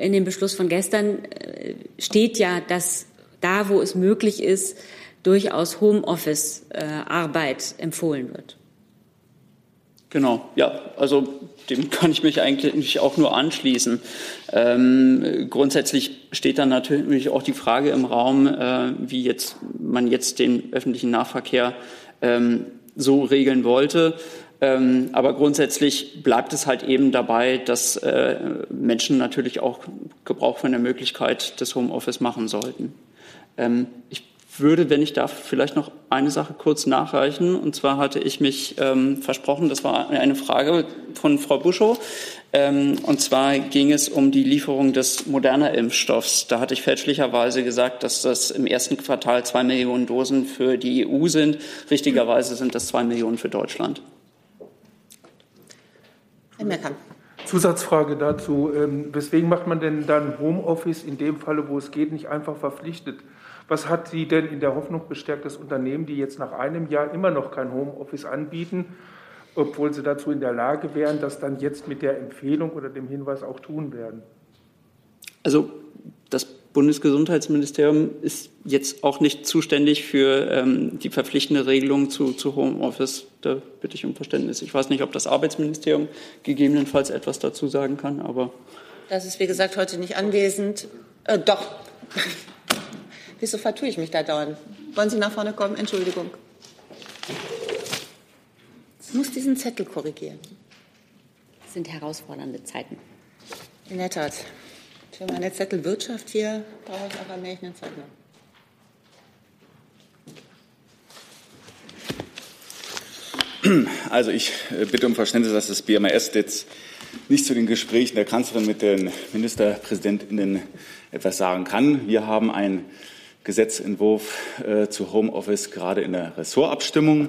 in dem Beschluss von gestern äh, steht ja, dass da, wo es möglich ist, durchaus Homeoffice-Arbeit empfohlen wird. Genau, ja, also dem kann ich mich eigentlich auch nur anschließen. Ähm, grundsätzlich steht dann natürlich auch die Frage im Raum, äh, wie jetzt man jetzt den öffentlichen Nahverkehr ähm, so regeln wollte. Ähm, aber grundsätzlich bleibt es halt eben dabei, dass äh, Menschen natürlich auch Gebrauch von der Möglichkeit des Homeoffice machen sollten. Ähm, ich würde, wenn ich darf, vielleicht noch eine Sache kurz nachreichen. Und zwar hatte ich mich ähm, versprochen, das war eine Frage von Frau Buschow. Ähm, und zwar ging es um die Lieferung des Moderna-Impfstoffs. Da hatte ich fälschlicherweise gesagt, dass das im ersten Quartal zwei Millionen Dosen für die EU sind. Richtigerweise sind das zwei Millionen für Deutschland. Herr Meckern. Zusatzfrage dazu. Ähm, weswegen macht man denn dann Homeoffice in dem Falle, wo es geht, nicht einfach verpflichtet? Was hat Sie denn in der Hoffnung bestärkt, dass Unternehmen, die jetzt nach einem Jahr immer noch kein Homeoffice anbieten, obwohl sie dazu in der Lage wären, das dann jetzt mit der Empfehlung oder dem Hinweis auch tun werden? Also das Bundesgesundheitsministerium ist jetzt auch nicht zuständig für ähm, die verpflichtende Regelung zu, zu Homeoffice. Da bitte ich um Verständnis. Ich weiß nicht, ob das Arbeitsministerium gegebenenfalls etwas dazu sagen kann, aber. Das ist, wie gesagt, heute nicht anwesend. Äh, doch. Wieso vertue ich mich da dauernd? Wollen Sie nach vorne kommen? Entschuldigung. Ich muss diesen Zettel korrigieren. Das sind herausfordernde Zeiten. In der Tat. Für meine Zettelwirtschaft hier brauche ich aber mehr eine Zeit noch. Also ich äh, bitte um Verständnis, dass das BMAS jetzt nicht zu den Gesprächen der Kanzlerin mit den Ministerpräsidentinnen etwas sagen kann. Wir haben einen Gesetzentwurf äh, zu Homeoffice gerade in der Ressortabstimmung.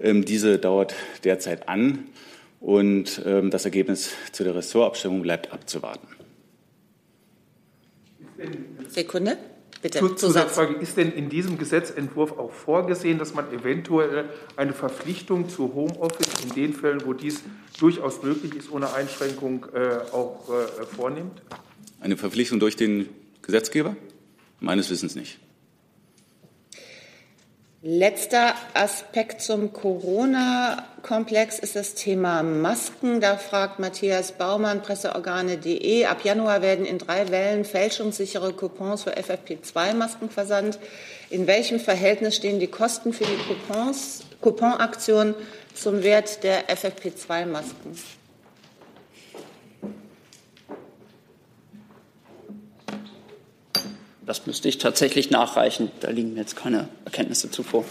Ähm, diese dauert derzeit an und ähm, das Ergebnis zu der Ressortabstimmung bleibt abzuwarten. Sekunde. Bitte, Zusatzfrage. Ist denn in diesem Gesetzentwurf auch vorgesehen, dass man eventuell eine Verpflichtung zu Homeoffice in den Fällen, wo dies durchaus möglich ist, ohne Einschränkung äh, auch äh, vornimmt? Eine Verpflichtung durch den Gesetzgeber? Meines Wissens nicht. Letzter Aspekt zum Corona-Komplex ist das Thema Masken. Da fragt Matthias Baumann, presseorgane.de. Ab Januar werden in drei Wellen fälschungssichere Coupons für FFP2-Masken versandt. In welchem Verhältnis stehen die Kosten für die Coupons, Couponaktion zum Wert der FFP2-Masken? Das müsste ich tatsächlich nachreichen. Da liegen mir jetzt keine Erkenntnisse zuvor.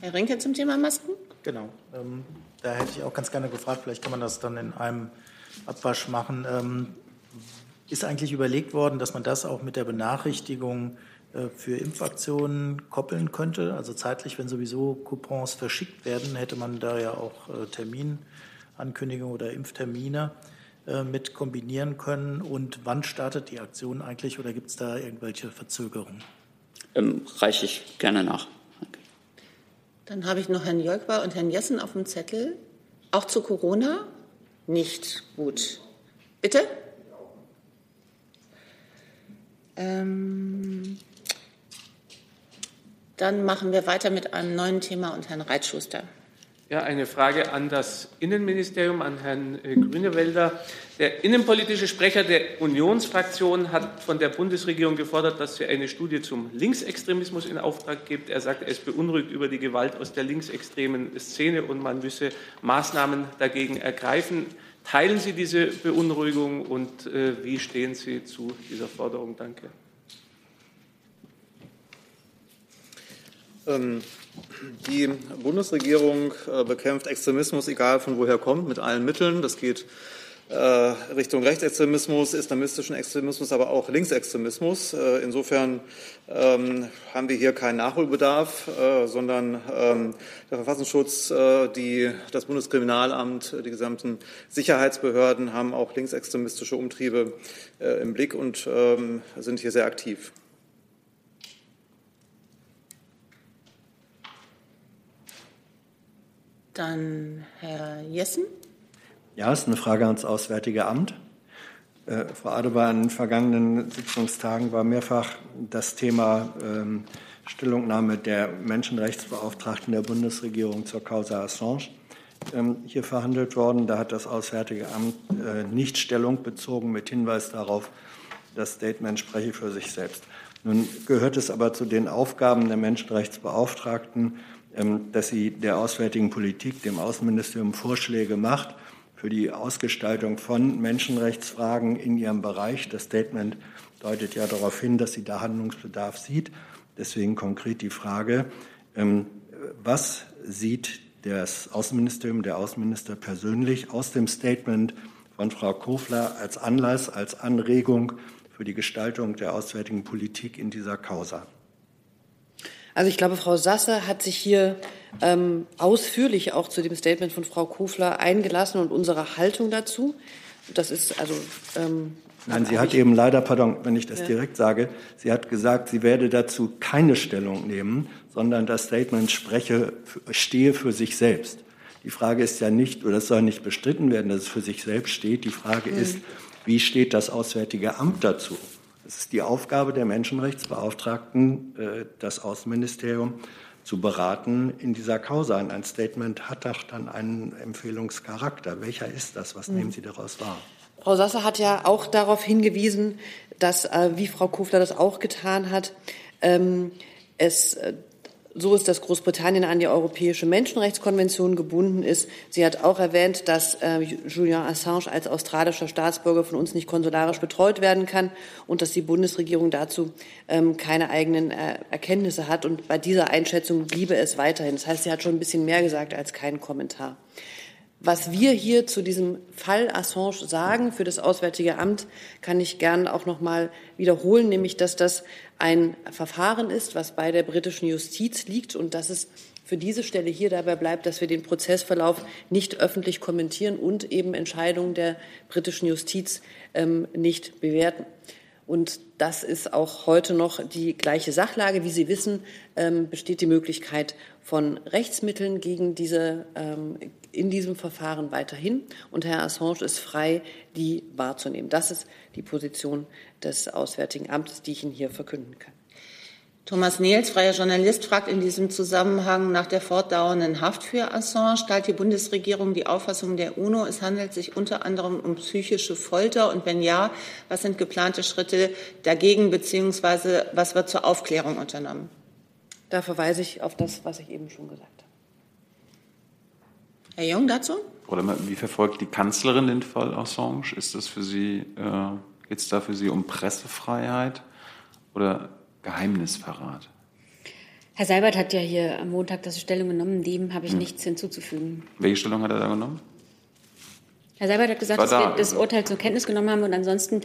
Herr Rinke zum Thema Masken? Genau. Ähm, da hätte ich auch ganz gerne gefragt, vielleicht kann man das dann in einem Abwasch machen. Ähm, ist eigentlich überlegt worden, dass man das auch mit der Benachrichtigung äh, für Impfaktionen koppeln könnte? Also zeitlich, wenn sowieso Coupons verschickt werden, hätte man da ja auch äh, Terminankündigungen oder Impftermine. Äh, mit kombinieren können? Und wann startet die Aktion eigentlich oder gibt es da irgendwelche Verzögerungen? Ähm, reiche ich gerne nach. Okay. Dann habe ich noch Herrn Jolkwa und Herrn Jessen auf dem Zettel. Auch zu Corona? Nicht gut. Bitte? Ähm, dann machen wir weiter mit einem neuen Thema und Herrn Reitschuster. Ja, eine Frage an das Innenministerium, an Herrn äh, Grünewälder. Der innenpolitische Sprecher der Unionsfraktion hat von der Bundesregierung gefordert, dass sie eine Studie zum Linksextremismus in Auftrag gibt. Er sagt, er ist beunruhigt über die Gewalt aus der linksextremen Szene und man müsse Maßnahmen dagegen ergreifen. Teilen Sie diese Beunruhigung und äh, wie stehen Sie zu dieser Forderung? Danke. Die Bundesregierung äh, bekämpft Extremismus, egal von woher kommt, mit allen Mitteln. Das geht äh, Richtung Rechtsextremismus, islamistischen Extremismus, aber auch Linksextremismus. Äh, insofern ähm, haben wir hier keinen Nachholbedarf, sondern ähm, der Verfassungsschutz, die, das Bundeskriminalamt, die gesamten Sicherheitsbehörden haben auch linksextremistische Umtriebe im Blick und sind hier sehr aktiv. Dann Herr Jessen. Ja, es ist eine Frage ans Auswärtige Amt. Äh, Frau Adebar, in den vergangenen Sitzungstagen war mehrfach das Thema ähm, Stellungnahme der Menschenrechtsbeauftragten der Bundesregierung zur Causa Assange ähm, hier verhandelt worden. Da hat das Auswärtige Amt äh, nicht Stellung bezogen mit Hinweis darauf, das Statement spreche für sich selbst. Nun gehört es aber zu den Aufgaben der Menschenrechtsbeauftragten, dass sie der auswärtigen Politik, dem Außenministerium Vorschläge macht für die Ausgestaltung von Menschenrechtsfragen in ihrem Bereich. Das Statement deutet ja darauf hin, dass sie da Handlungsbedarf sieht. Deswegen konkret die Frage, ähm, was sieht das Außenministerium, der Außenminister persönlich aus dem Statement von Frau Kofler als Anlass, als Anregung für die Gestaltung der auswärtigen Politik in dieser Causa? Also ich glaube, Frau Sasse hat sich hier ähm, ausführlich auch zu dem Statement von Frau Kofler eingelassen und unsere Haltung dazu. Das ist also. Ähm, Nein, sie hat eben leider, pardon, wenn ich das ja. direkt sage, sie hat gesagt, sie werde dazu keine Stellung nehmen, sondern das Statement spreche, stehe für sich selbst. Die Frage ist ja nicht, oder es soll nicht bestritten werden, dass es für sich selbst steht. Die Frage mhm. ist, wie steht das Auswärtige Amt dazu? Es ist die Aufgabe der Menschenrechtsbeauftragten, äh, das Außenministerium zu beraten in dieser Causa. ein Statement hat doch dann einen Empfehlungscharakter. Welcher ist das? Was mhm. nehmen Sie daraus wahr? Frau Sasse hat ja auch darauf hingewiesen, dass, äh, wie Frau Kofler das auch getan hat, ähm, es äh, so ist, dass Großbritannien an die Europäische Menschenrechtskonvention gebunden ist. Sie hat auch erwähnt, dass äh, Julian Assange als australischer Staatsbürger von uns nicht konsularisch betreut werden kann und dass die Bundesregierung dazu ähm, keine eigenen äh, Erkenntnisse hat. Und bei dieser Einschätzung bliebe es weiterhin. Das heißt, sie hat schon ein bisschen mehr gesagt als keinen Kommentar. Was wir hier zu diesem Fall Assange sagen für das Auswärtige Amt, kann ich gern auch noch mal wiederholen, nämlich dass das ein Verfahren ist, was bei der britischen Justiz liegt und dass es für diese Stelle hier dabei bleibt, dass wir den Prozessverlauf nicht öffentlich kommentieren und eben Entscheidungen der britischen Justiz ähm, nicht bewerten. Und das ist auch heute noch die gleiche Sachlage. Wie Sie wissen, ähm, besteht die Möglichkeit von Rechtsmitteln gegen diese, ähm, in diesem Verfahren weiterhin. Und Herr Assange ist frei, die wahrzunehmen. Das ist die Position des Auswärtigen Amtes, die ich Ihnen hier verkünden kann. Thomas Nehls, freier Journalist, fragt in diesem Zusammenhang nach der fortdauernden Haft für Assange. Teilt die Bundesregierung die Auffassung der UNO, es handelt sich unter anderem um psychische Folter? Und wenn ja, was sind geplante Schritte dagegen, beziehungsweise was wird zur Aufklärung unternommen? Da verweise ich auf das, was ich eben schon gesagt habe. Herr Jung dazu? Oder wie verfolgt die Kanzlerin den Fall Assange? Ist das für Sie, äh, geht es da für Sie um Pressefreiheit oder Geheimnisverrat. Herr Seibert hat ja hier am Montag das Stellung genommen. Dem habe ich hm. nichts hinzuzufügen. Welche Stellung hat er da genommen? Herr Seibert hat gesagt, dass da, wir das also. Urteil zur Kenntnis genommen haben und ansonsten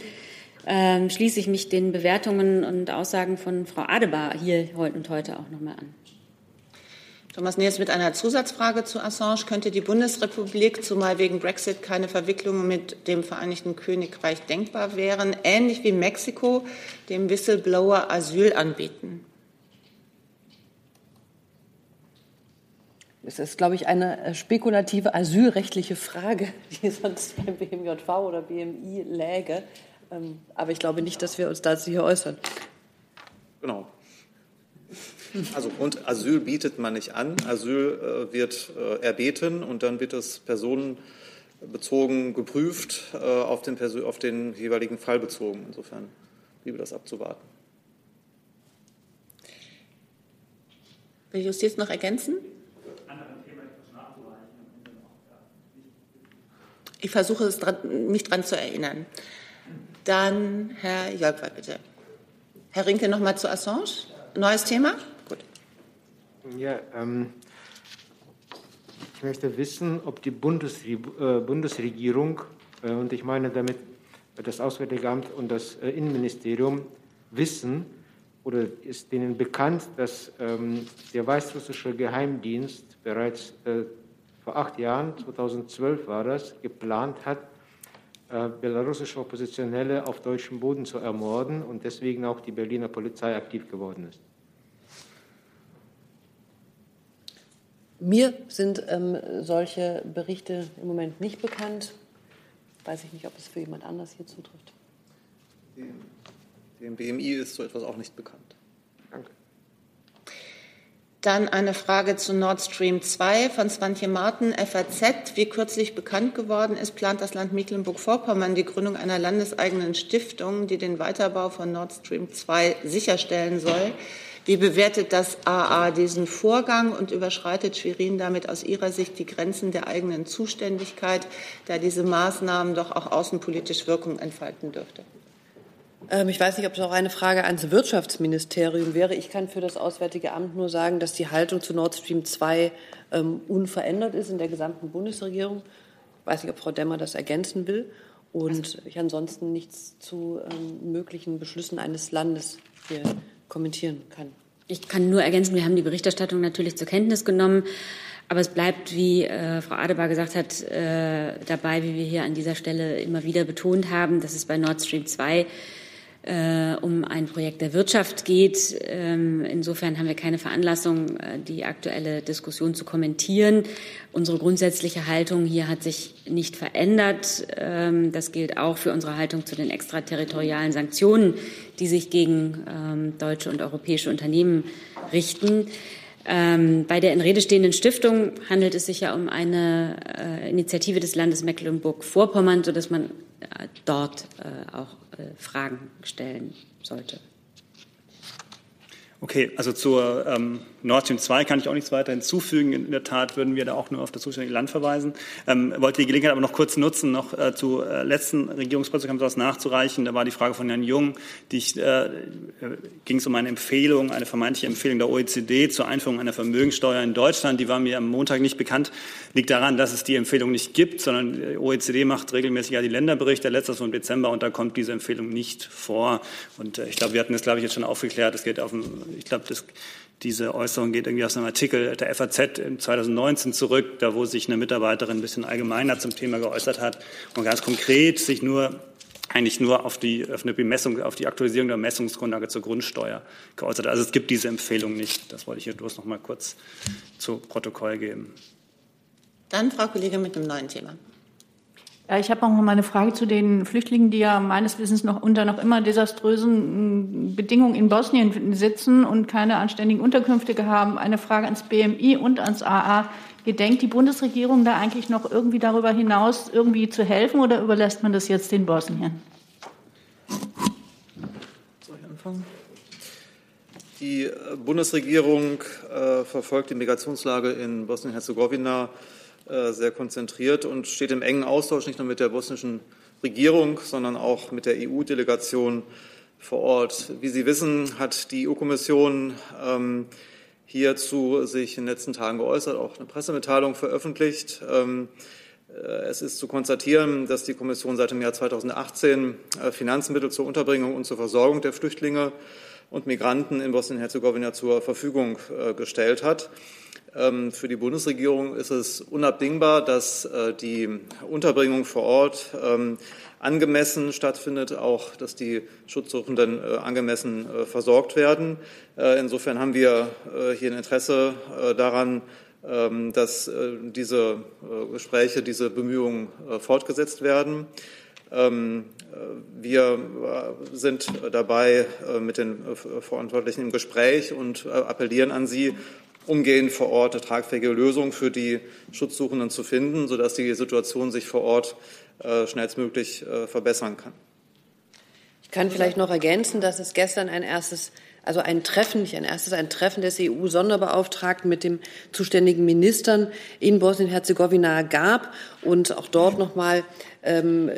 ähm, schließe ich mich den Bewertungen und Aussagen von Frau Adebar hier heute und heute auch nochmal an. Thomas Nees mit einer Zusatzfrage zu Assange. Könnte die Bundesrepublik, zumal wegen Brexit keine Verwicklungen mit dem Vereinigten Königreich denkbar wären, ähnlich wie Mexiko dem Whistleblower Asyl anbieten? Das ist, glaube ich, eine äh, spekulative asylrechtliche Frage, die sonst beim BMJV oder BMI läge. Ähm, aber ich glaube nicht, dass wir uns dazu hier äußern. Genau. Also und Asyl bietet man nicht an. Asyl äh, wird äh, erbeten und dann wird es personenbezogen geprüft, äh, auf, den auf den jeweiligen Fall bezogen. Insofern bliebe das abzuwarten. Will Justiz noch ergänzen? Ich versuche es dran, mich daran zu erinnern. Dann Herr Jolkwart, bitte. Herr Rinke noch mal zu Assange. Neues Thema? Ja, ähm, ich möchte wissen, ob die Bundesre äh, Bundesregierung, äh, und ich meine damit das Auswärtige Amt und das äh, Innenministerium, wissen oder ist denen bekannt, dass ähm, der weißrussische Geheimdienst bereits äh, vor acht Jahren, 2012 war das, geplant hat, äh, belarussische Oppositionelle auf deutschem Boden zu ermorden und deswegen auch die Berliner Polizei aktiv geworden ist. Mir sind ähm, solche Berichte im Moment nicht bekannt. Weiß ich nicht, ob es für jemand anders hier zutrifft. Dem BMI ist so etwas auch nicht bekannt. Danke. Dann eine Frage zu Nord Stream 2 von Swantje Marten, FAZ. Wie kürzlich bekannt geworden ist, plant das Land Mecklenburg-Vorpommern die Gründung einer landeseigenen Stiftung, die den Weiterbau von Nord Stream 2 sicherstellen soll. Wie bewertet das AA diesen Vorgang und überschreitet Schwerin damit aus Ihrer Sicht die Grenzen der eigenen Zuständigkeit, da diese Maßnahmen doch auch außenpolitisch Wirkung entfalten dürfte? Ähm, ich weiß nicht, ob es auch eine Frage ans Wirtschaftsministerium wäre. Ich kann für das Auswärtige Amt nur sagen, dass die Haltung zu Nord Stream 2 ähm, unverändert ist in der gesamten Bundesregierung. Ich weiß nicht, ob Frau Demmer das ergänzen will. Und ich ansonsten nichts zu ähm, möglichen Beschlüssen eines Landes hier kommentieren kann. Ich kann nur ergänzen, wir haben die Berichterstattung natürlich zur Kenntnis genommen. Aber es bleibt, wie äh, Frau Adebar gesagt hat, äh, dabei, wie wir hier an dieser Stelle immer wieder betont haben, dass es bei Nord Stream 2 äh, um ein Projekt der Wirtschaft geht. Ähm, insofern haben wir keine Veranlassung, äh, die aktuelle Diskussion zu kommentieren. Unsere grundsätzliche Haltung hier hat sich nicht verändert. Ähm, das gilt auch für unsere Haltung zu den extraterritorialen Sanktionen, die sich gegen ähm, deutsche und europäische Unternehmen richten. Ähm, bei der in Rede stehenden Stiftung handelt es sich ja um eine äh, Initiative des Landes Mecklenburg-Vorpommern, sodass man dort äh, auch äh, Fragen stellen sollte. Okay, also zur ähm, Nord Stream 2 kann ich auch nichts weiter hinzufügen. In der Tat würden wir da auch nur auf das zuständige Land verweisen. Ähm, wollte die Gelegenheit aber noch kurz nutzen, noch äh, zu äh, letzten Regierungspressekonferenz nachzureichen. Da war die Frage von Herrn Jung, die äh, ging es um eine Empfehlung, eine vermeintliche Empfehlung der OECD zur Einführung einer Vermögensteuer in Deutschland. Die war mir am Montag nicht bekannt. Liegt daran, dass es die Empfehlung nicht gibt, sondern die OECD macht regelmäßig ja die Länderberichte, letztes von Dezember, und da kommt diese Empfehlung nicht vor. Und äh, ich glaube, wir hatten das, glaube ich, jetzt schon aufgeklärt. Es geht auf ein, ich glaube, diese Äußerung geht irgendwie aus einem Artikel der FAZ in 2019 zurück, da wo sich eine Mitarbeiterin ein bisschen allgemeiner zum Thema geäußert hat und ganz konkret sich nur eigentlich nur auf die, auf eine Bemessung, auf die Aktualisierung der Messungsgrundlage zur Grundsteuer geäußert. Also es gibt diese Empfehlung nicht. Das wollte ich hier bloß noch mal kurz zu Protokoll geben. Dann Frau Kollegin mit einem neuen Thema. Ja, ich habe auch noch mal eine Frage zu den Flüchtlingen, die ja meines Wissens noch unter noch immer desaströsen mm, Bedingungen in Bosnien sitzen und keine anständigen Unterkünfte haben. Eine Frage ans BMI und ans AA. Gedenkt die Bundesregierung da eigentlich noch irgendwie darüber hinaus irgendwie zu helfen oder überlässt man das jetzt den Bosnien? Soll ich anfangen? Die Bundesregierung äh, verfolgt die Migrationslage in Bosnien-Herzegowina äh, sehr konzentriert und steht im engen Austausch nicht nur mit der bosnischen Regierung, sondern auch mit der EU-Delegation vor Ort. Wie Sie wissen, hat die EU-Kommission ähm, hierzu sich in den letzten Tagen geäußert, auch eine Pressemitteilung veröffentlicht. Ähm, äh, es ist zu konstatieren, dass die Kommission seit dem Jahr 2018 äh, Finanzmittel zur Unterbringung und zur Versorgung der Flüchtlinge und Migranten in Bosnien-Herzegowina zur Verfügung gestellt hat. Ähm, für die Bundesregierung ist es unabdingbar, dass äh, die Unterbringung vor Ort ähm, angemessen stattfindet, auch dass die Schutzsuchenden äh, angemessen äh, versorgt werden. Insofern haben wir hier ein Interesse daran, ähm, dass diese Gespräche, diese Bemühungen fortgesetzt werden. Wir sind dabei mit den Verantwortlichen im Gespräch und appellieren an Sie, umgehend vor Ort eine tragfähige Lösung für die Schutzsuchenden zu finden, sodass die Situation sich vor Ort äh, schnellstmöglich äh, verbessern kann. Ich kann vielleicht noch ergänzen, dass es gestern ein erstes also ein Treffen, nicht ein erstes, ein Treffen des EU-Sonderbeauftragten mit den zuständigen Ministern in Bosnien-Herzegowina gab und auch dort nochmal ähm,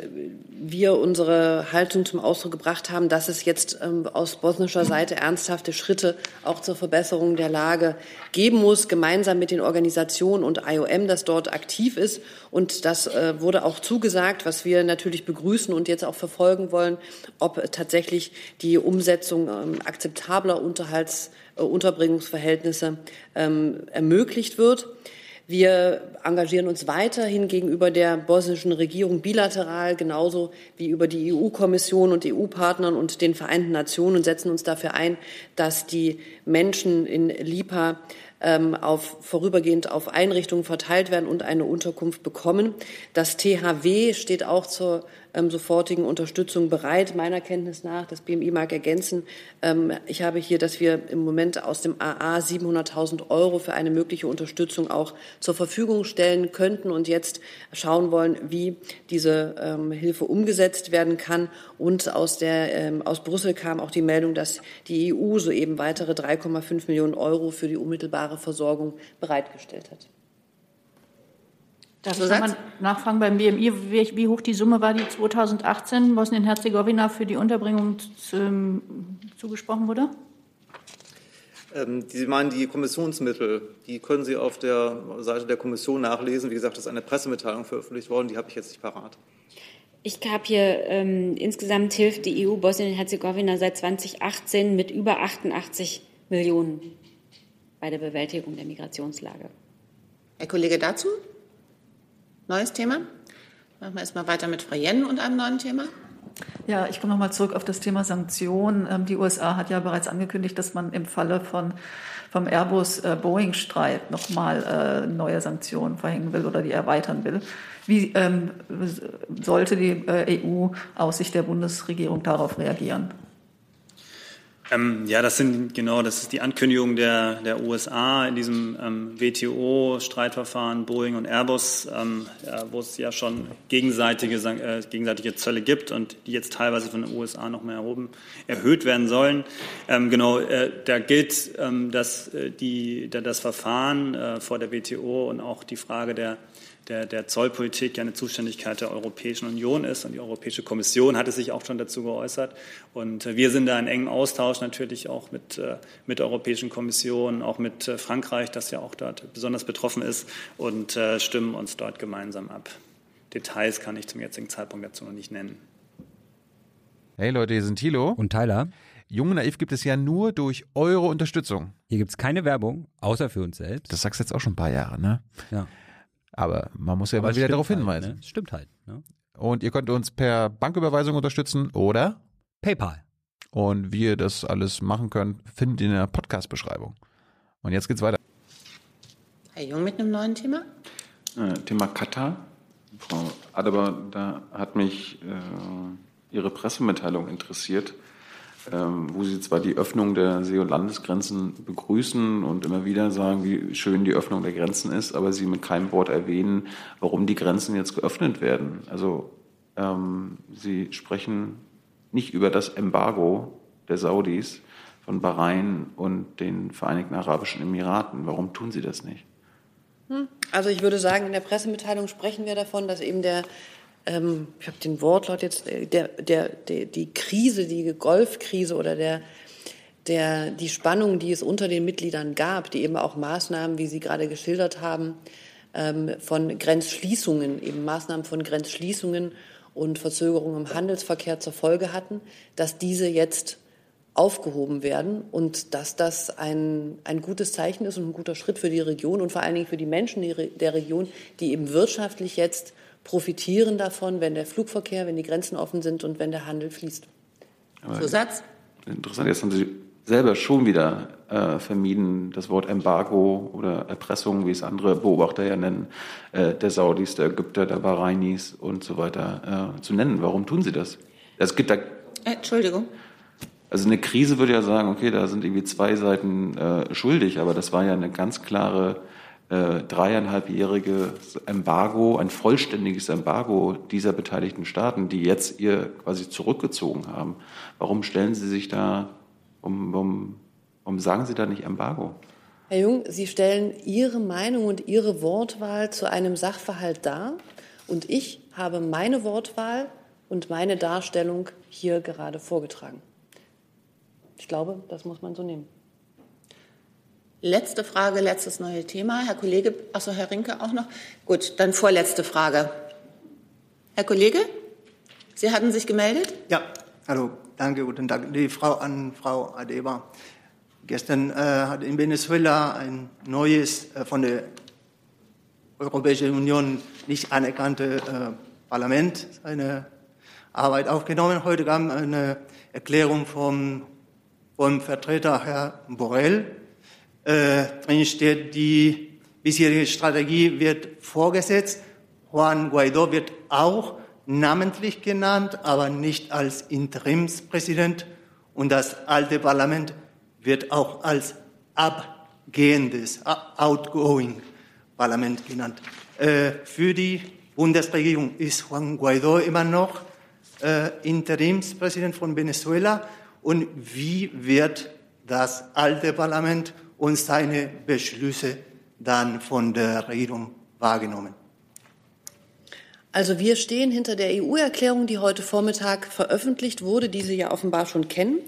wir unsere Haltung zum Ausdruck gebracht haben, dass es jetzt ähm, aus bosnischer Seite ernsthafte Schritte auch zur Verbesserung der Lage geben muss, gemeinsam mit den Organisationen und IOM, das dort aktiv ist. Und das äh, wurde auch zugesagt, was wir natürlich begrüßen und jetzt auch verfolgen wollen, ob tatsächlich die Umsetzung ähm, akzeptabler Unterhalts, äh, Unterbringungsverhältnisse ähm, ermöglicht wird. Wir engagieren uns weiterhin gegenüber der bosnischen Regierung bilateral, genauso wie über die EU-Kommission und EU-Partnern und den Vereinten Nationen und setzen uns dafür ein, dass die Menschen in Lipa ähm, auf, vorübergehend auf Einrichtungen verteilt werden und eine Unterkunft bekommen. Das THW steht auch zur ähm, sofortigen Unterstützung bereit, meiner Kenntnis nach. Das BMI mag ergänzen. Ähm, ich habe hier, dass wir im Moment aus dem AA 700.000 Euro für eine mögliche Unterstützung auch zur Verfügung stellen könnten und jetzt schauen wollen, wie diese ähm, Hilfe umgesetzt werden kann. Und aus, der, ähm, aus Brüssel kam auch die Meldung, dass die EU soeben weitere 3,5 Millionen Euro für die unmittelbare Versorgung bereitgestellt hat. Darf ich nochmal nachfragen beim BMI, wie, wie, hoch die Summe war, die 2018 Bosnien-Herzegowina für die Unterbringung zu, zugesprochen wurde? Ähm, Sie meinen die Kommissionsmittel, die können Sie auf der Seite der Kommission nachlesen. Wie gesagt, es ist eine Pressemitteilung veröffentlicht worden, die habe ich jetzt nicht parat. Ich habe hier ähm, insgesamt hilft die EU Bosnien-Herzegowina seit 2018 mit über 88 Millionen bei der Bewältigung der Migrationslage. Herr Kollege dazu? Neues Thema? Machen wir erstmal weiter mit Frau Jen und einem neuen Thema. Ja, ich komme nochmal zurück auf das Thema Sanktionen. Ähm, die USA hat ja bereits angekündigt, dass man im Falle von, vom Airbus-Boeing-Streit äh, nochmal äh, neue Sanktionen verhängen will oder die erweitern will. Wie ähm, sollte die äh, EU aus Sicht der Bundesregierung darauf reagieren? Ähm, ja, das sind genau, das ist die Ankündigung der, der USA in diesem ähm, WTO-Streitverfahren Boeing und Airbus, ähm, ja, wo es ja schon gegenseitige, äh, gegenseitige Zölle gibt und die jetzt teilweise von den USA noch mehr erhoben, erhöht werden sollen. Ähm, genau, äh, da gilt, ähm, dass äh, die, da das Verfahren äh, vor der WTO und auch die Frage der der, der Zollpolitik ja eine Zuständigkeit der Europäischen Union ist. Und die Europäische Kommission hatte sich auch schon dazu geäußert. Und äh, wir sind da in engem Austausch natürlich auch mit, äh, mit der Europäischen Kommission, auch mit äh, Frankreich, das ja auch dort besonders betroffen ist, und stimmen uns dort gemeinsam ab. Details kann ich zum jetzigen Zeitpunkt dazu noch nicht nennen. Hey Leute, hier sind Thilo. Und Tyler. Jung Naiv gibt es ja nur durch eure Unterstützung. Hier gibt es keine Werbung, außer für uns selbst. Das sagst du jetzt auch schon ein paar Jahre, ne? Ja. Aber man muss ja Aber mal wieder darauf halt, hinweisen. Ne? Stimmt halt. Ne? Und ihr könnt uns per Banküberweisung unterstützen oder PayPal. Und wie ihr das alles machen könnt, findet ihr in der Podcast-Beschreibung. Und jetzt geht's weiter. Herr Jung mit einem neuen Thema? Äh, Thema Katar. Frau Adeber, da hat mich äh, Ihre Pressemitteilung interessiert wo sie zwar die Öffnung der See- und Landesgrenzen begrüßen und immer wieder sagen, wie schön die Öffnung der Grenzen ist, aber sie mit keinem Wort erwähnen, warum die Grenzen jetzt geöffnet werden. Also ähm, sie sprechen nicht über das Embargo der Saudis von Bahrain und den Vereinigten Arabischen Emiraten. Warum tun sie das nicht? Hm. Also ich würde sagen, in der Pressemitteilung sprechen wir davon, dass eben der ähm, ich habe den Wortlaut jetzt, äh, der, der, der, die Krise, die Golfkrise oder der, der, die Spannung, die es unter den Mitgliedern gab, die eben auch Maßnahmen, wie Sie gerade geschildert haben, ähm, von Grenzschließungen, eben Maßnahmen von Grenzschließungen und Verzögerungen im Handelsverkehr zur Folge hatten, dass diese jetzt aufgehoben werden und dass das ein, ein gutes Zeichen ist und ein guter Schritt für die Region und vor allen Dingen für die Menschen der Region, die eben wirtschaftlich jetzt profitieren davon, wenn der Flugverkehr, wenn die Grenzen offen sind und wenn der Handel fließt. Aber Zusatz? Interessant, jetzt haben Sie selber schon wieder äh, vermieden, das Wort Embargo oder Erpressung, wie es andere Beobachter ja nennen, äh, der Saudis, der Ägypter, der Bahrainis und so weiter äh, zu nennen. Warum tun Sie das? Es gibt da. Äh, Entschuldigung. Also eine Krise würde ja sagen, okay, da sind irgendwie zwei Seiten äh, schuldig, aber das war ja eine ganz klare äh, dreieinhalbjähriges Embargo, ein vollständiges Embargo dieser beteiligten Staaten, die jetzt ihr quasi zurückgezogen haben. Warum stellen Sie sich da Warum, warum, warum sagen Sie da nicht Embargo? Herr Jung, Sie stellen Ihre Meinung und Ihre Wortwahl zu einem Sachverhalt dar und ich habe meine Wortwahl und meine Darstellung hier gerade vorgetragen. Ich glaube, das muss man so nehmen. Letzte Frage, letztes neue Thema. Herr Kollege, achso, Herr Rinke auch noch. Gut, dann vorletzte Frage. Herr Kollege, Sie hatten sich gemeldet? Ja, hallo, danke, guten Tag. Die Frau an Frau Adeba. Gestern äh, hat in Venezuela ein neues, äh, von der Europäischen Union nicht anerkannte äh, Parlament seine Arbeit aufgenommen. Heute kam eine Erklärung vom, vom Vertreter Herr Borrell. Äh, drin steht, die bisherige Strategie wird vorgesetzt. Juan Guaido wird auch namentlich genannt, aber nicht als Interimspräsident. Und das alte Parlament wird auch als abgehendes, outgoing Parlament genannt. Äh, für die Bundesregierung ist Juan Guaido immer noch äh, Interimspräsident von Venezuela. Und wie wird das alte Parlament und seine Beschlüsse dann von der Regierung wahrgenommen? Also wir stehen hinter der EU-Erklärung, die heute Vormittag veröffentlicht wurde, die Sie ja offenbar schon kennen.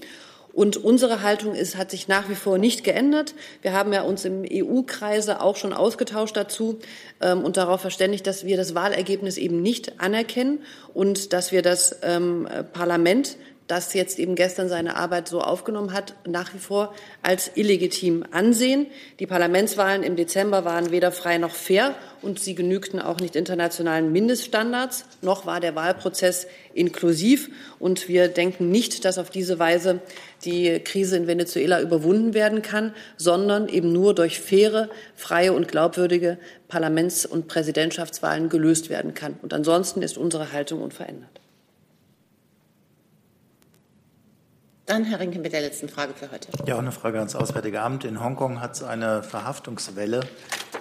Und unsere Haltung ist, hat sich nach wie vor nicht geändert. Wir haben ja uns im EU-Kreise auch schon ausgetauscht dazu ähm, und darauf verständigt, dass wir das Wahlergebnis eben nicht anerkennen und dass wir das ähm, Parlament das jetzt eben gestern seine Arbeit so aufgenommen hat, nach wie vor als illegitim ansehen. Die Parlamentswahlen im Dezember waren weder frei noch fair und sie genügten auch nicht internationalen Mindeststandards, noch war der Wahlprozess inklusiv. Und wir denken nicht, dass auf diese Weise die Krise in Venezuela überwunden werden kann, sondern eben nur durch faire, freie und glaubwürdige Parlaments- und Präsidentschaftswahlen gelöst werden kann. Und ansonsten ist unsere Haltung unverändert. Dann Herr Rinke mit der letzten Frage für heute. Ja, auch eine Frage ans Auswärtige Amt. In Hongkong hat es eine Verhaftungswelle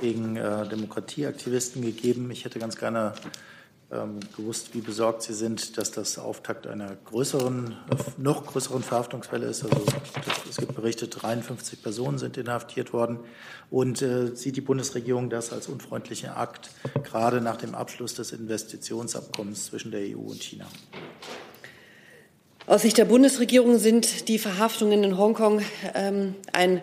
gegen äh, Demokratieaktivisten gegeben. Ich hätte ganz gerne ähm, gewusst, wie besorgt Sie sind, dass das Auftakt einer größeren, noch größeren Verhaftungswelle ist. Also es gibt Berichte, 53 Personen sind inhaftiert worden. Und äh, sieht die Bundesregierung das als unfreundlichen Akt, gerade nach dem Abschluss des Investitionsabkommens zwischen der EU und China? Aus Sicht der Bundesregierung sind die Verhaftungen in Hongkong ähm, ein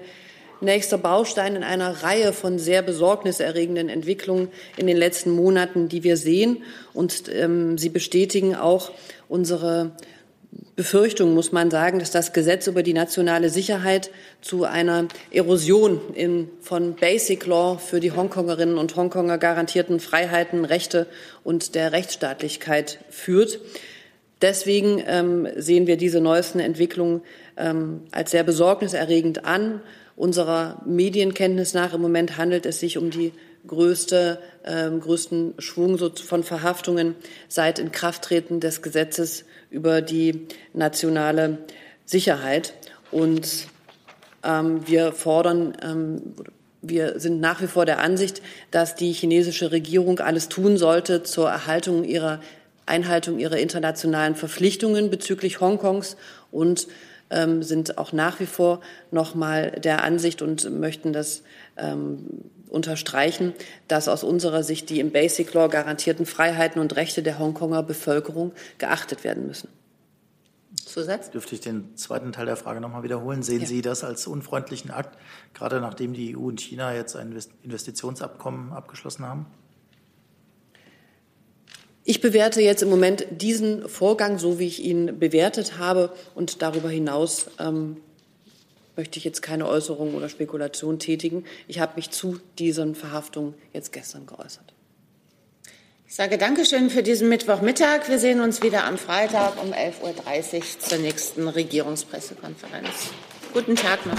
nächster Baustein in einer Reihe von sehr besorgniserregenden Entwicklungen in den letzten Monaten, die wir sehen. Und ähm, sie bestätigen auch unsere Befürchtung, muss man sagen, dass das Gesetz über die nationale Sicherheit zu einer Erosion in, von Basic Law für die Hongkongerinnen und Hongkonger garantierten Freiheiten, Rechte und der Rechtsstaatlichkeit führt. Deswegen ähm, sehen wir diese neuesten Entwicklungen ähm, als sehr besorgniserregend an. Unserer Medienkenntnis nach im Moment handelt es sich um die größte, ähm, größten Schwung von Verhaftungen seit Inkrafttreten des Gesetzes über die nationale Sicherheit. Und ähm, wir fordern, ähm, wir sind nach wie vor der Ansicht, dass die chinesische Regierung alles tun sollte zur Erhaltung ihrer Einhaltung ihrer internationalen Verpflichtungen bezüglich Hongkongs und ähm, sind auch nach wie vor noch mal der Ansicht und möchten das ähm, unterstreichen, dass aus unserer Sicht die im Basic Law garantierten Freiheiten und Rechte der Hongkonger Bevölkerung geachtet werden müssen. Zusatz? Dürfte ich den zweiten Teil der Frage noch mal wiederholen? Sehen ja. Sie das als unfreundlichen Akt, gerade nachdem die EU und China jetzt ein Investitionsabkommen abgeschlossen haben? Ich bewerte jetzt im Moment diesen Vorgang so, wie ich ihn bewertet habe. Und darüber hinaus ähm, möchte ich jetzt keine Äußerung oder Spekulation tätigen. Ich habe mich zu diesen Verhaftungen jetzt gestern geäußert. Ich sage Dankeschön für diesen Mittwochmittag. Wir sehen uns wieder am Freitag um 11.30 Uhr zur nächsten Regierungspressekonferenz. Guten Tag noch.